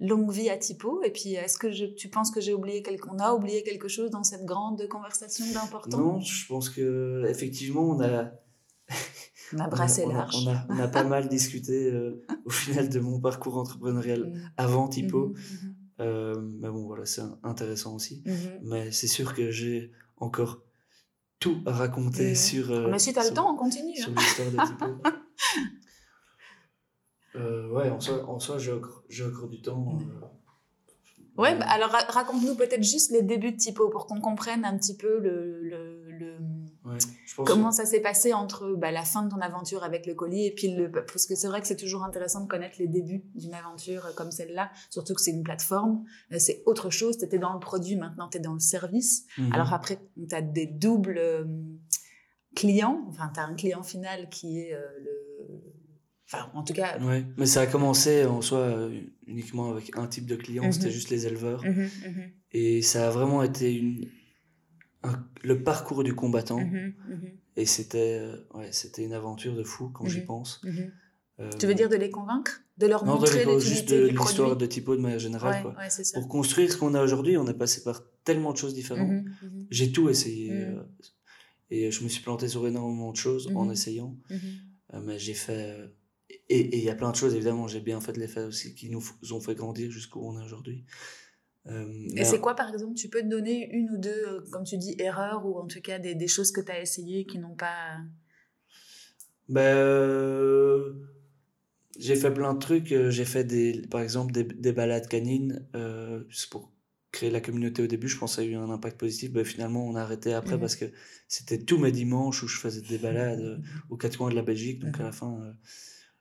longue vie à Typo et puis est-ce que tu penses que j'ai oublié qu'on a oublié quelque chose dans cette grande conversation d'important? Non, je pense que effectivement on a [laughs] on a brassé large. On a, pas mal discuté au final de mon parcours entrepreneurial [laughs] mm. avant Typo. Euh, mais bon, voilà, c'est intéressant aussi. Mhm. Mais c'est sûr que j'ai encore tout à raconter sur. Euh, mais si tu as le temps, on continue. Sur hein. l'histoire de [laughs] euh, ouais, en soi, en soi j'ai encore, du temps. Euh, Ouais, bah, alors raconte-nous peut-être juste les débuts de Typo pour qu'on comprenne un petit peu le, le, le comment ça s'est passé entre bah, la fin de ton aventure avec le colis et puis le parce que c'est vrai que c'est toujours intéressant de connaître les débuts d'une aventure comme celle-là, surtout que c'est une plateforme, euh, c'est autre chose. Tu étais dans le produit, maintenant tu es dans le service. Mhm. Alors après, tu as des doubles euh, clients, enfin tu as un client final qui est euh, le Enfin, en tout cas. Ouais, mais ça a commencé en soi euh, uniquement avec un type de client, c'était mhm. juste les éleveurs. Mhm. Et ça a vraiment été une, le parcours du combattant. Et c'était euh, ouais, c'était une aventure de fou quand j'y pense. Euh, tu veux dire de les convaincre? De leur non, montrer de juste de l'histoire de Typo de manière générale. quoi. Pour construire ce qu'on a aujourd'hui, on est passé par tellement de choses différentes. J'ai tout essayé. et je me suis planté sur énormément de choses en essayant. mais j'ai fait et il y a plein de choses, évidemment, j'ai bien fait de les faire aussi, qui nous ont fait grandir jusqu'où on est aujourd'hui. Euh, et c'est quoi, par exemple Tu peux te donner une ou deux, euh, comme tu dis, erreurs, ou en tout cas des, des choses que tu as essayées qui n'ont pas... Ben, euh, j'ai fait plein de trucs. J'ai fait, des, par exemple, des, des balades canines, juste pour créer la communauté au début. Je pense que ça a eu un impact positif. Ben, finalement, on a arrêté après mmh. parce que c'était tous mes dimanches où je faisais des balades aux quatre coins de la Belgique. Donc, à la fin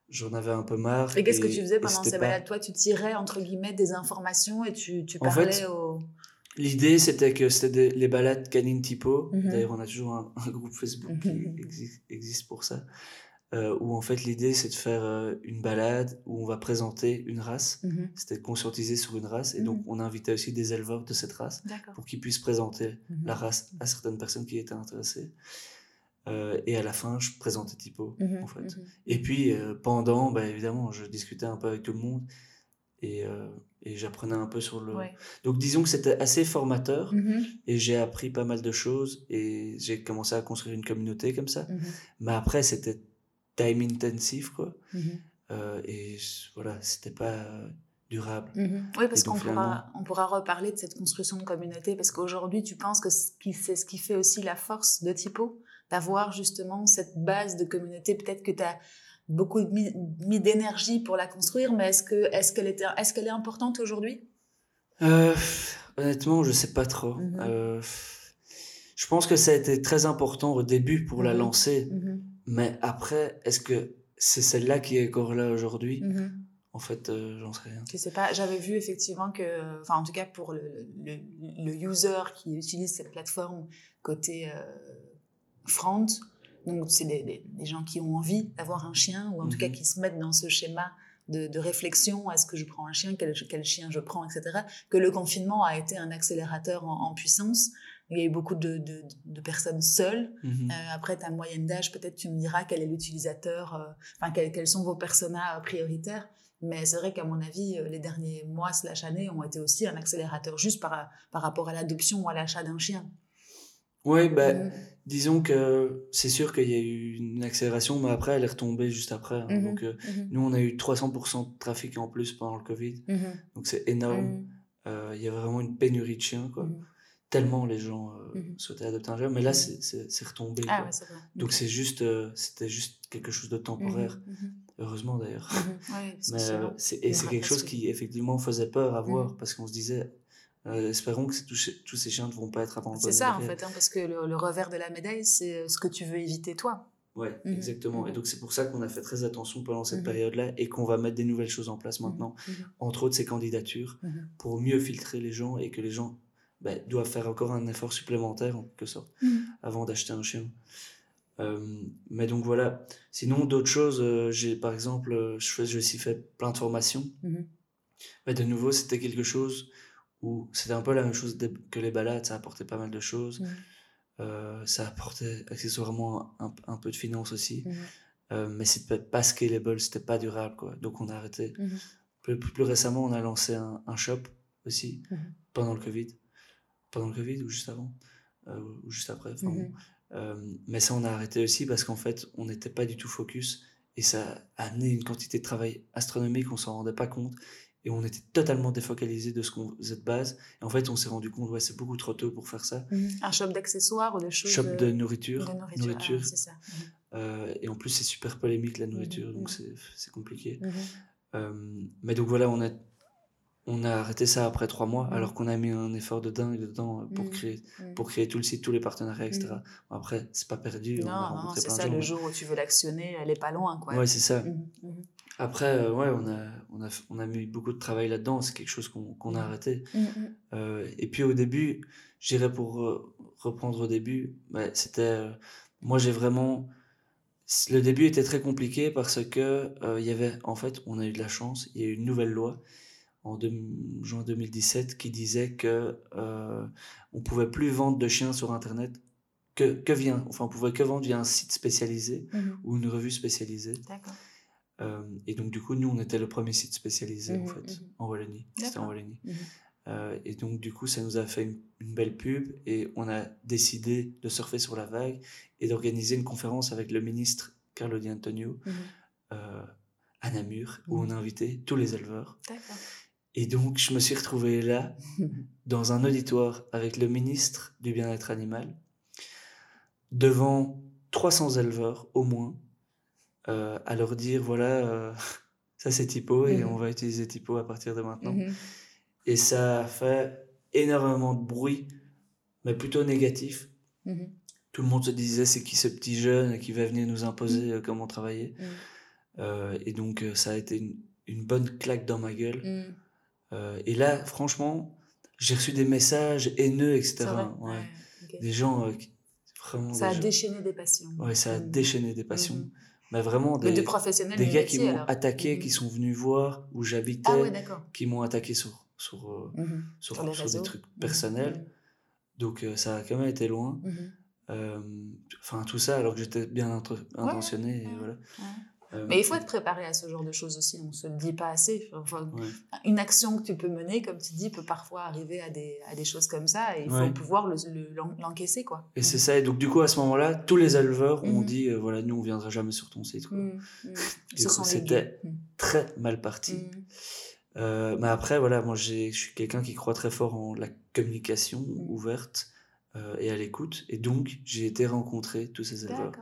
j'en avais un peu marre. Et qu'est-ce que tu faisais pendant ces balades Toi, tu tirais, entre guillemets, des informations et tu, tu parlais au... L'idée, c'était que c'était les balades canines typo. Mhm. D'ailleurs, on a toujours un, [laughs] groupe Facebook qui mhm. existe, pour ça. Euh, où en fait, l'idée, c'est de faire euh, une balade où on va présenter une race. Mhm. C'était de conscientiser sur une race. Et donc, on invitait aussi des éleveurs de cette race pour qu'ils puissent présenter la race à certaines personnes qui étaient intéressées. Et à la fin, je présentais Typo, mmh en fait. Mmh et puis, pendant, bah, évidemment, je discutais un peu avec tout le monde et, et j'apprenais un peu sur le... Donc, disons que c'était assez formateur et j'ai appris pas mal de choses et j'ai commencé à construire une communauté comme ça. Mais après, c'était time intensive, quoi. et voilà, c'était pas durable. Mhm. Oui, parce qu'on pourra, on pourra reparler de cette construction de communauté, parce qu'aujourd'hui, tu penses que c'est ce qui fait aussi la force de Typo, d'avoir justement cette base de communauté. Peut-être que tu as beaucoup mis, d'énergie pour la construire, mais est-ce qu'elle est, qu'elle est, est, qu'elle est importante aujourd'hui? Euh, Honnêtement, je sais pas trop. Mhm. Euh, je pense que ça a été très important au début pour la mhm. lancer, mais après, est-ce que c'est celle-là qui est encore là aujourd'hui? En fait, euh, j'en sais rien. Je sais pas, j'avais vu effectivement que, enfin en tout cas pour le, le, user qui utilise cette plateforme côté euh, front, donc c'est des, des, gens qui ont envie d'avoir un chien, ou en tout cas mhm. qui se mettent dans ce schéma de, de réflexion, est-ce que je prends un chien, quel, quel, chien je prends, etc., que le confinement a été un accélérateur en, puissance. Il y a eu beaucoup de, de, personnes seules. Mhm. Euh, après ta moyenne d'âge, peut-être tu me diras quel est l'utilisateur, enfin quels, quels, sont vos personas prioritaires. Mais c'est vrai qu'à mon avis, euh, les derniers mois slash années ont été aussi un accélérateur juste par, par rapport à l'adoption ou à l'achat d'un chien. Oui, ben, disons que c'est sûr qu'il y a eu une accélération, mais après, elle est retombée juste après. Hein. Mhm, donc, euh, mhm. nous, on a eu 300% de trafic en plus pendant le Covid. Mhm. Donc, c'est énorme. Euh, il y a vraiment une pénurie de chiens, quoi. Tellement les gens souhaitaient adopter un chien. Mais là, c'est retombé. Ah, ouais, vrai. Donc, c'est juste, c'était juste quelque chose de temporaire. Heureusement d'ailleurs. Euh, et c'est quelque chose qui effectivement faisait peur à voir parce qu'on se disait euh, espérons que tous, ces chiens ne vont pas être abandonnés. C'est ça en fait, hein, parce que le, revers de la médaille, c'est euh, ce que tu veux éviter toi. Oui, mhm. exactement. Et donc c'est pour ça qu'on a fait très attention pendant cette période-là et qu'on va mettre des nouvelles choses en place maintenant, entre autres ces candidatures, pour mieux filtrer les gens et que les gens bah, doivent faire encore un effort supplémentaire en quelque sorte avant d'acheter un chien. Euh, mais donc voilà. Sinon, d'autres choses, euh, j'ai par exemple, euh, j'ai aussi fait plein de formations. Mhm. Mais de nouveau, c'était quelque chose où c'était un peu la même chose que les balades, ça apportait pas mal de choses. Mhm. ça apportait accessoirement un, peu de finance aussi. Mhm. mais c'était pas scalable, c'était pas durable. Quoi. Donc on a arrêté. Plus, plus, récemment, on a lancé un, un shop aussi pendant le Covid. Pendant le Covid ou juste avant Ou juste après. Enfin, euh, mais ça, on a arrêté aussi parce qu'en fait, on n'était pas du tout focus et ça a amené une quantité de travail astronomique, on s'en rendait pas compte et on était totalement défocalisé de ce qu'on faisait de base. Et en fait, on s'est rendu compte, ouais, c'est beaucoup trop tôt pour faire ça. Mhm. Un shop d'accessoires ou de choses Shop de nourriture. De nourriture. Ah, ça. Mhm. Euh, et en plus, c'est super polémique la nourriture, donc mhm. c'est compliqué. Euh, mais donc voilà, on a on a arrêté ça après trois mois, alors qu'on a mis un effort de dingue dedans euh, pour, créer, pour créer tout le site, tous les partenariats, etc. Mm. Après, c'est pas perdu. Non, non c'est ça, le jour où tu veux l'actionner, elle est pas loin. Quoi. Ouais, c'est ça. Après, euh, ouais, on a, on, a, on a mis beaucoup de travail là-dedans, c'est quelque chose qu'on a arrêté. Euh, et puis au début, j'irais pour reprendre au début, bah, c'était. moi, j'ai vraiment. Le début était très compliqué parce que il y avait, en fait, on a eu de la chance, il y a eu une nouvelle loi en juin 2017 qui disait que euh, on pouvait plus vendre de chiens sur internet que, que vient enfin on pouvait que vendre via un site spécialisé mhm. ou une revue spécialisée euh, et donc du coup nous on était le premier site spécialisé en mhm, fait mhm. en Wallonie. C'était en Wallonie. Euh, et donc du coup ça nous a fait une, belle pub et on a décidé de surfer sur la vague et d'organiser une conférence avec le ministre Carlo Di Antonio euh, à Namur où on a invité tous les éleveurs. Et donc, je me suis retrouvé là, [laughs] dans un auditoire avec le ministre du bien-être animal, devant 300 éleveurs au moins, euh, à leur dire voilà, euh, [laughs] ça c'est Typo et mhm. on va utiliser Typo à partir de maintenant. Mhm. Et ça a fait énormément de bruit, mais plutôt négatif. Mhm. Tout le monde se disait c'est qui ce petit jeune qui va venir nous imposer euh, comment travailler. et donc, ça a été une, une, bonne claque dans ma gueule. Et là, franchement, j'ai reçu des messages haineux, etc. Des gens euh, vraiment. Ça a déchaîné des passions. Ouais, ça a déchaîné des passions. Mais vraiment des, professionnels des gars qui m'ont attaqué, mmh. qui sont venus voir où j'habitais, ah qui m'ont attaqué sur, sur, euh, sur, des trucs personnels. Donc ça a quand même été loin. Enfin, tout ça alors que j'étais bien intentionné. et voilà. Euh, Mais il faut être préparé à ce genre de choses aussi, on ne se le dit pas assez. Une action que tu peux mener, comme tu dis, peut parfois arriver à des, à des choses comme ça et il faut pouvoir l'encaisser. Le, quoi. Et c'est ça, et donc du coup à ce moment-là, tous les éleveurs ont mhm. dit, euh, voilà, nous on viendra jamais sur ton site. Mhm. Mhm. C'était très mal parti. Euh, mais après, voilà, moi je suis quelqu'un qui croit très fort en la communication ouverte euh, et à l'écoute. Et donc, j'ai été rencontrer tous ces éleveurs.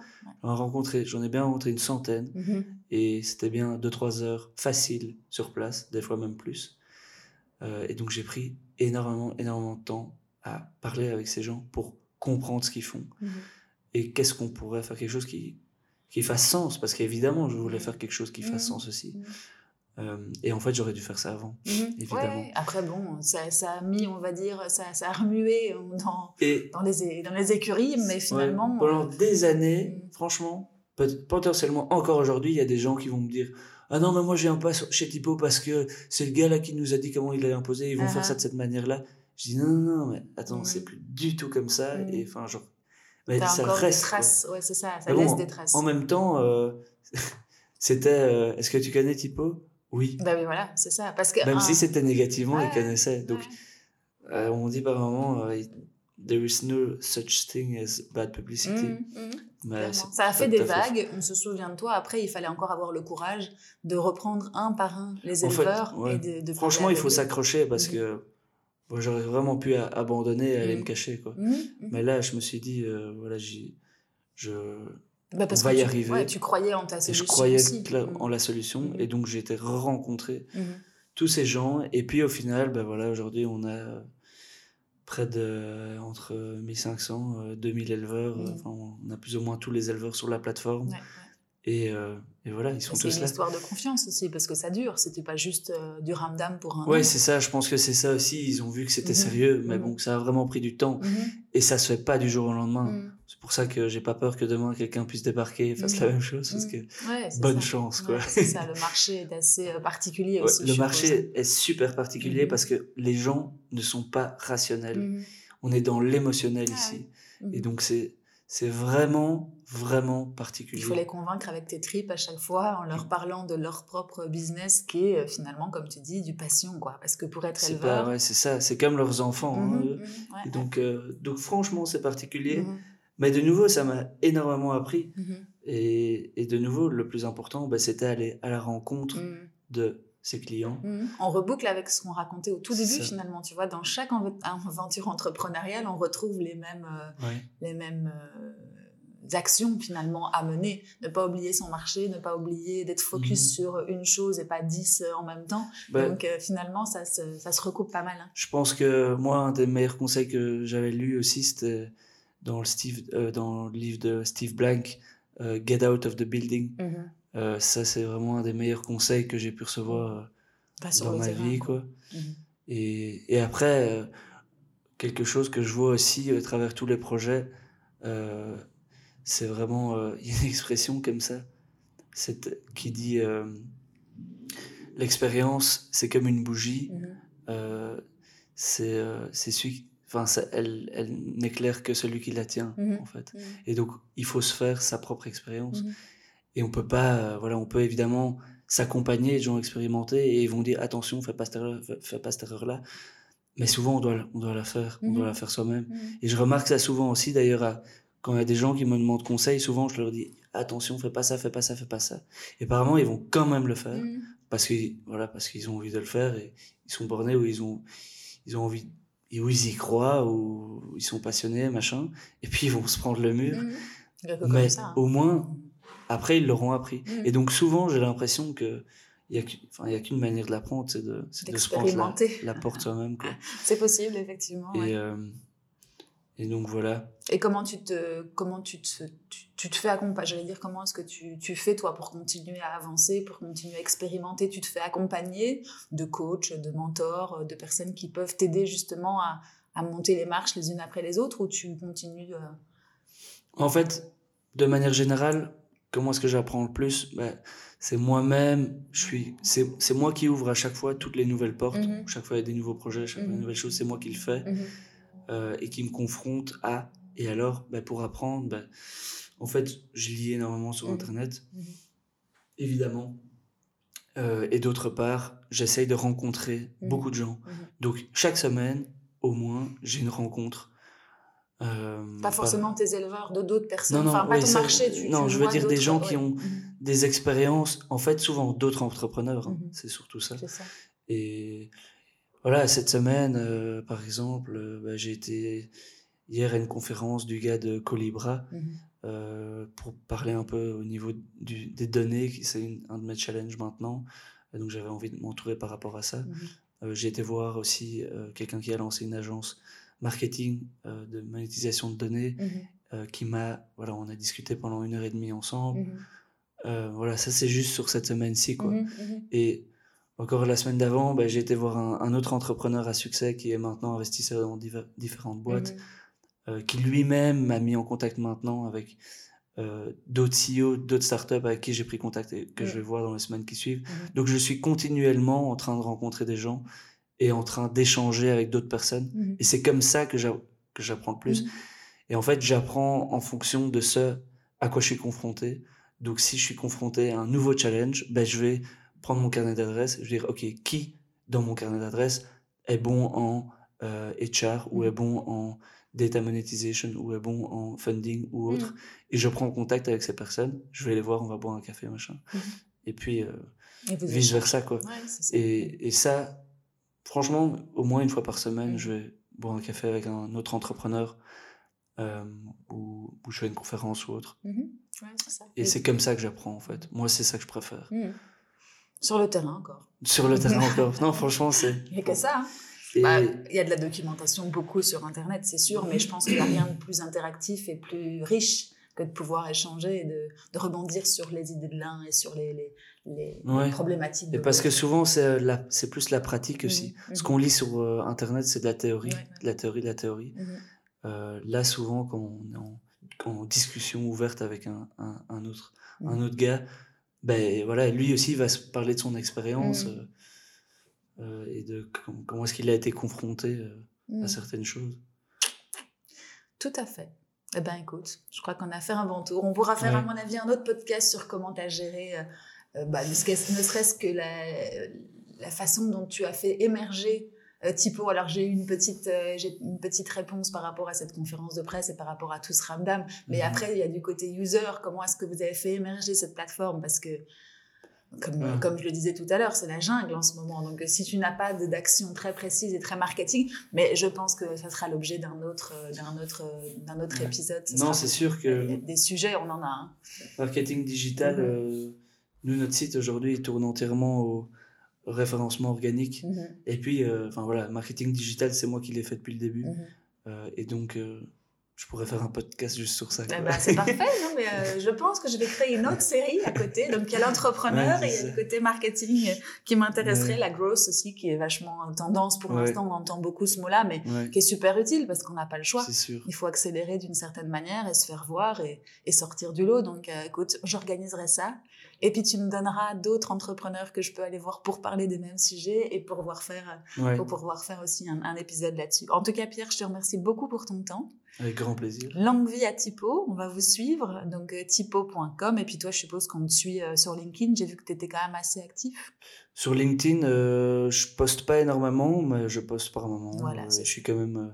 J'en ai rencontré, j'en ai bien rencontré une centaine. Mm-hmm. Et c'était bien 2-3 heures faciles sur place, des fois même plus. Euh, et donc, j'ai pris énormément, énormément de temps à parler avec ces gens pour comprendre ce qu'ils font. Mm-hmm. Et qu'est-ce qu'on pourrait faire quelque chose qui, qui fasse sens? Parce qu'évidemment, je voulais faire quelque chose qui fasse mm-hmm. sens aussi. Euh, et en fait, j'aurais dû faire ça avant, mhm. évidemment. Après, bon, ça, ça, a mis, on va dire, ça, ça a remué dans, dans, les, dans les écuries, mais finalement. pendant euh, des années, mhm. franchement, potentiellement encore aujourd'hui, il y a des gens qui vont me dire Ah non, mais moi, je viens pas chez Tipo parce que c'est le gars là qui nous a dit comment il l'avait imposé, ils vont faire ça de cette manière-là. Je dis Non, non, non, mais attends, c'est mhm. plus du tout comme ça. Et enfin, genre. Mais ça reste. Des traces, ouais, c'est ça, ça laisse des traces. En même temps, euh, [laughs] c'était. Est-ce que tu connais Tipo oui. Bah oui, voilà, c'est ça. Parce que, Même si c'était négativement, ils connaissaient. Donc, euh, on dit par moment, euh, there is no such thing as bad publicity. Mmh, mmh. ça a fait des vagues, on se souvient de toi. Après, il fallait encore avoir le courage de reprendre un par un les éleveurs. et de, Franchement, il faut s'accrocher parce mmh. que j'aurais vraiment pu abandonner et aller me cacher. Quoi. Mais là, je me suis dit, euh, voilà, je bah parce on va y arriver. tu croyais en ta solution. je croyais en la solution. Et donc, j'ai été rencontrer mm-hmm. tous ces gens. Et puis, au final, ben voilà, aujourd'hui, on a près de entre 1500 2000 euh, éleveurs. Mm. on a plus ou moins tous les éleveurs sur la plateforme. Et, euh, et, voilà, ils sont tous là. C'est une histoire de confiance aussi, parce que ça dure. C'était pas juste euh, du ramdam pour un. Oui, c'est ça. Je pense que c'est ça aussi. Ils ont vu que c'était mm-hmm. sérieux, mais bon, ça a vraiment pris du temps. Et ça se fait pas du jour au lendemain. Mm. C'est pour ça que j'ai pas peur que demain quelqu'un puisse débarquer et fasse la mmh. même chose parce mmh. que bonne chance quoi. c'est ça, le marché est assez euh, particulier aussi. le marché est super particulier mmh. parce que les gens ne sont pas rationnels. On est dans l'émotionnel ici. Et donc c'est c'est vraiment vraiment particulier. Il faut les convaincre avec tes tripes à chaque fois en leur parlant de leur propre business qui est euh, finalement comme tu dis du passion quoi parce que pour être éleveur ouais, c'est ça, c'est comme leurs enfants. Hein, donc euh, donc franchement c'est particulier. Mais de nouveau, ça m'a énormément appris. Mhm. et, et, de nouveau, le plus important, bah, c'était aller à la rencontre mhm. de ses clients. Mhm. On reboucle avec ce qu'on racontait au tout début, finalement. Tu vois, dans chaque aventure entrepreneuriale, on retrouve les mêmes, euh, les mêmes euh, actions, finalement, à mener. Ne pas oublier son marché, ne pas oublier d'être focus sur une chose et pas dix euh, en même temps. Bah Donc, finalement, ça se, ça se recoupe pas mal. Hein. Je pense que moi, un des meilleurs conseils que j'avais lu aussi, c'était dans le, Steve, euh, dans le livre de Steve Blank, euh, Get Out of the Building. Mhm. Euh, ça, c'est vraiment un des meilleurs conseils que j'ai pu recevoir dans ma vie. Quoi. Mhm. et, et, après, quelque chose que je vois aussi à travers tous les projets, c'est vraiment, [laughs] une expression comme ça qui dit l'expérience, c'est comme une bougie. Mhm. c'est celui enfin, elle, elle n'éclaire que celui qui la tient, mmh en fait. Mmh et donc, il faut se faire sa propre expérience. Mmh et on peut pas, euh, voilà, on peut évidemment s'accompagner de gens expérimentés et ils vont dire attention, fais pas cette erreur, fais pas cette erreur-là. Mais souvent, on doit, on doit la faire, on doit la faire soi-même. Et je remarque ça souvent aussi, d'ailleurs, quand il y a des gens qui me demandent conseil, souvent je leur dis attention, fais pas ça, fais pas ça, fais pas ça. Et apparemment, ils vont quand même le faire parce que voilà, parce qu'ils ont envie de le faire et ils sont bornés ou ils ont, ils ont envie et où ils y croient, où ils sont passionnés, machin, et puis ils vont se prendre le mur. Mmh. Mais au moins, après, ils l'auront appris. Mmh. Et donc souvent, j'ai l'impression que il n'y a qu'une manière de l'apprendre, c'est de, de se prendre la, la porte soi-même. [laughs] c'est possible, effectivement. Et, euh, et donc voilà. Et comment tu te, comment tu te, tu, te fais accompagner? J'allais dire comment est-ce que tu, tu, fais toi pour continuer à avancer, pour continuer à expérimenter? Tu te fais accompagner de coachs, de mentors, de personnes qui peuvent t'aider justement à, à, monter les marches les unes après les autres, ou tu continues euh? En fait, de manière générale, comment est-ce que j'apprends le plus? Ben, C'est moi-même. Je suis. C'est moi qui ouvre à chaque fois toutes les nouvelles portes. Mm-hmm. Chaque fois il y a des nouveaux projets, chaque fois mm-hmm. une nouvelle chose, c'est moi qui le fais. Mm-hmm. Euh, et qui me confronte à Et alors, bah, pour apprendre, bah, en fait, je lis énormément sur mmh. Internet, mmh. évidemment. Euh, et d'autre part, j'essaye de rencontrer mmh. beaucoup de gens. Donc, chaque semaine, au moins, j'ai une rencontre. Euh, pas forcément tes éleveurs, de d'autres personnes. Non, non, enfin, pas ton marché. non, je veux dire des gens qui ont des expériences, en fait, souvent d'autres entrepreneurs. Hein. C'est surtout ça. ça. Et voilà, cette semaine, euh, par exemple, bah, j'ai été hier à une conférence du gars de Colibra mhm. euh, pour parler un peu au niveau du, des données, c'est un de mes challenges maintenant. donc j'avais envie de m'entourer par rapport à ça. Mhm. Euh, j'ai été voir aussi euh, quelqu'un qui a lancé une agence marketing de monétisation de données mhm. qui m'a, voilà, on a discuté pendant une heure et demie ensemble. voilà, ça c'est juste sur cette semaine-ci, quoi. Et encore la semaine d'avant, bah, j'ai été voir un, autre entrepreneur à succès qui est maintenant investisseur dans différentes boîtes. Euh, qui lui-même m'a mis en contact maintenant avec euh, d'autres CEO, d'autres startups avec qui j'ai pris contact et que je vais voir dans les semaines qui suivent. Mmh Donc je suis continuellement en train de rencontrer des gens et en train d'échanger avec d'autres personnes. Mmh et c'est comme ça que j'apprends le plus. Et en fait, j'apprends en fonction de ce à quoi je suis confronté. Donc si je suis confronté à un nouveau challenge, ben, je vais prendre mon carnet d'adresses, je vais dire, OK, qui dans mon carnet d'adresses est bon en euh, HR ou est bon en data monetization ou est bon en funding ou autre. Mm. Et je prends contact avec ces personnes, je vais les voir, on va boire un café, machin. Mm-hmm. Et puis, euh, vice versa, quoi. Et, et, ça, franchement, au moins une fois par semaine, mm. je vais boire un café avec un autre entrepreneur euh, ou, ou, je fais une conférence ou autre. Mm-hmm. Et c'est comme ça que j'apprends, en fait. Moi, c'est ça que je préfère. Sur le terrain encore. Sur le terrain encore. Non, franchement, c'est. Il n'y a que ça. Hein. Bah, il y a de la documentation beaucoup sur Internet, c'est sûr, mais je pense qu'il n'y a rien de plus interactif et plus riche que de pouvoir échanger et de, de rebondir sur les idées de l'un et sur les, les, les, problématiques. De et parce que souvent, c'est, c'est plus la pratique aussi. Mhm, Ce mhm. qu'on lit sur euh, Internet, c'est de la théorie, de la théorie, de la théorie. Mhm. Euh, là, souvent, quand on est en, discussion ouverte avec un, un, autre, un autre gars, ben voilà, lui aussi va se parler de son expérience. Euh, euh, et de comment, est-ce qu'il a été confronté euh, à mm. certaines choses. Tout à fait. Eh ben écoute, je crois qu'on a fait un bon tour. On pourra faire, à mon avis, un autre podcast sur comment tu as géré, euh, bah, ne serait-ce que la, la, façon dont tu as fait émerger Typo. Alors j'ai eu une petite, j'ai une petite réponse par rapport à cette conférence de presse et par rapport à tout ce ramdam. Mais mm-hmm. après, il y a du côté user. Comment est-ce que vous avez fait émerger cette plateforme? Parce que comme, comme, je le disais tout à l'heure, c'est la jungle en ce moment. Donc, euh, si tu n'as pas d'action très précise et très marketing, mais je pense que ça sera l'objet d'un autre, euh, d'un autre, euh, d'un autre épisode. non, c'est sûr que des sujets, on en a. un. Marketing digital, mm-hmm. nous notre site aujourd'hui tourne entièrement au référencement organique. Mm-hmm. Et puis, enfin voilà, marketing digital, c'est moi qui l'ai fait depuis le début. Mm-hmm. et donc je pourrais faire un podcast juste sur ça. Eh ben, c'est [laughs] parfait, non, mais euh, je pense que je vais créer une autre série à côté. Donc, il y a l'entrepreneur et il y a le côté marketing qui m'intéresserait, la growth aussi, qui est vachement en tendance pour l'instant. On entend beaucoup ce mot-là, mais qui est super utile parce qu'on n'a pas le choix. Il faut accélérer d'une certaine manière et se faire voir et, et sortir du lot. Donc, euh, écoute, j'organiserai ça. Et puis tu me donneras d'autres entrepreneurs que je peux aller voir pour parler des mêmes sujets et pour pouvoir faire, pour pouvoir faire aussi un, un épisode là-dessus. En tout cas, Pierre, je te remercie beaucoup pour ton temps. Avec grand plaisir. Longue vie à Typo, on va vous suivre, donc euh, typo.com. Et puis toi, je suppose qu'on te suit euh, sur LinkedIn. J'ai vu que tu étais quand même assez actif. Sur LinkedIn, euh, je poste pas énormément, mais je poste par moment. Voilà, je suis quand même,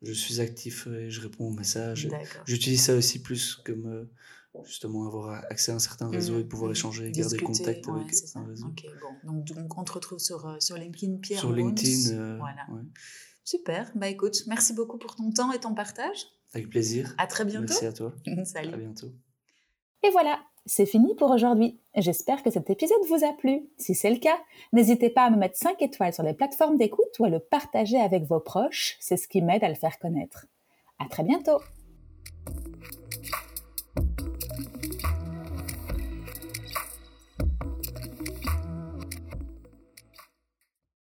je suis actif et je réponds aux messages. J'utilise ça aussi plus comme justement avoir accès à un certain réseau et mmh, pouvoir mmh. échanger et garder contact avec un réseau. bon. donc, on te retrouve sur, euh, sur LinkedIn, Pierre Sur LinkedIn, euh, voilà. Super, bah écoute, merci beaucoup pour ton temps et ton partage. Avec plaisir. À très bientôt. Merci à toi. [laughs] Salut. À bientôt. Et voilà, c'est fini pour aujourd'hui. J'espère que cet épisode vous a plu. Si c'est le cas, n'hésitez pas à me mettre 5 étoiles sur les plateformes d'écoute ou à le partager avec vos proches. C'est ce qui m'aide à le faire connaître. À très bientôt.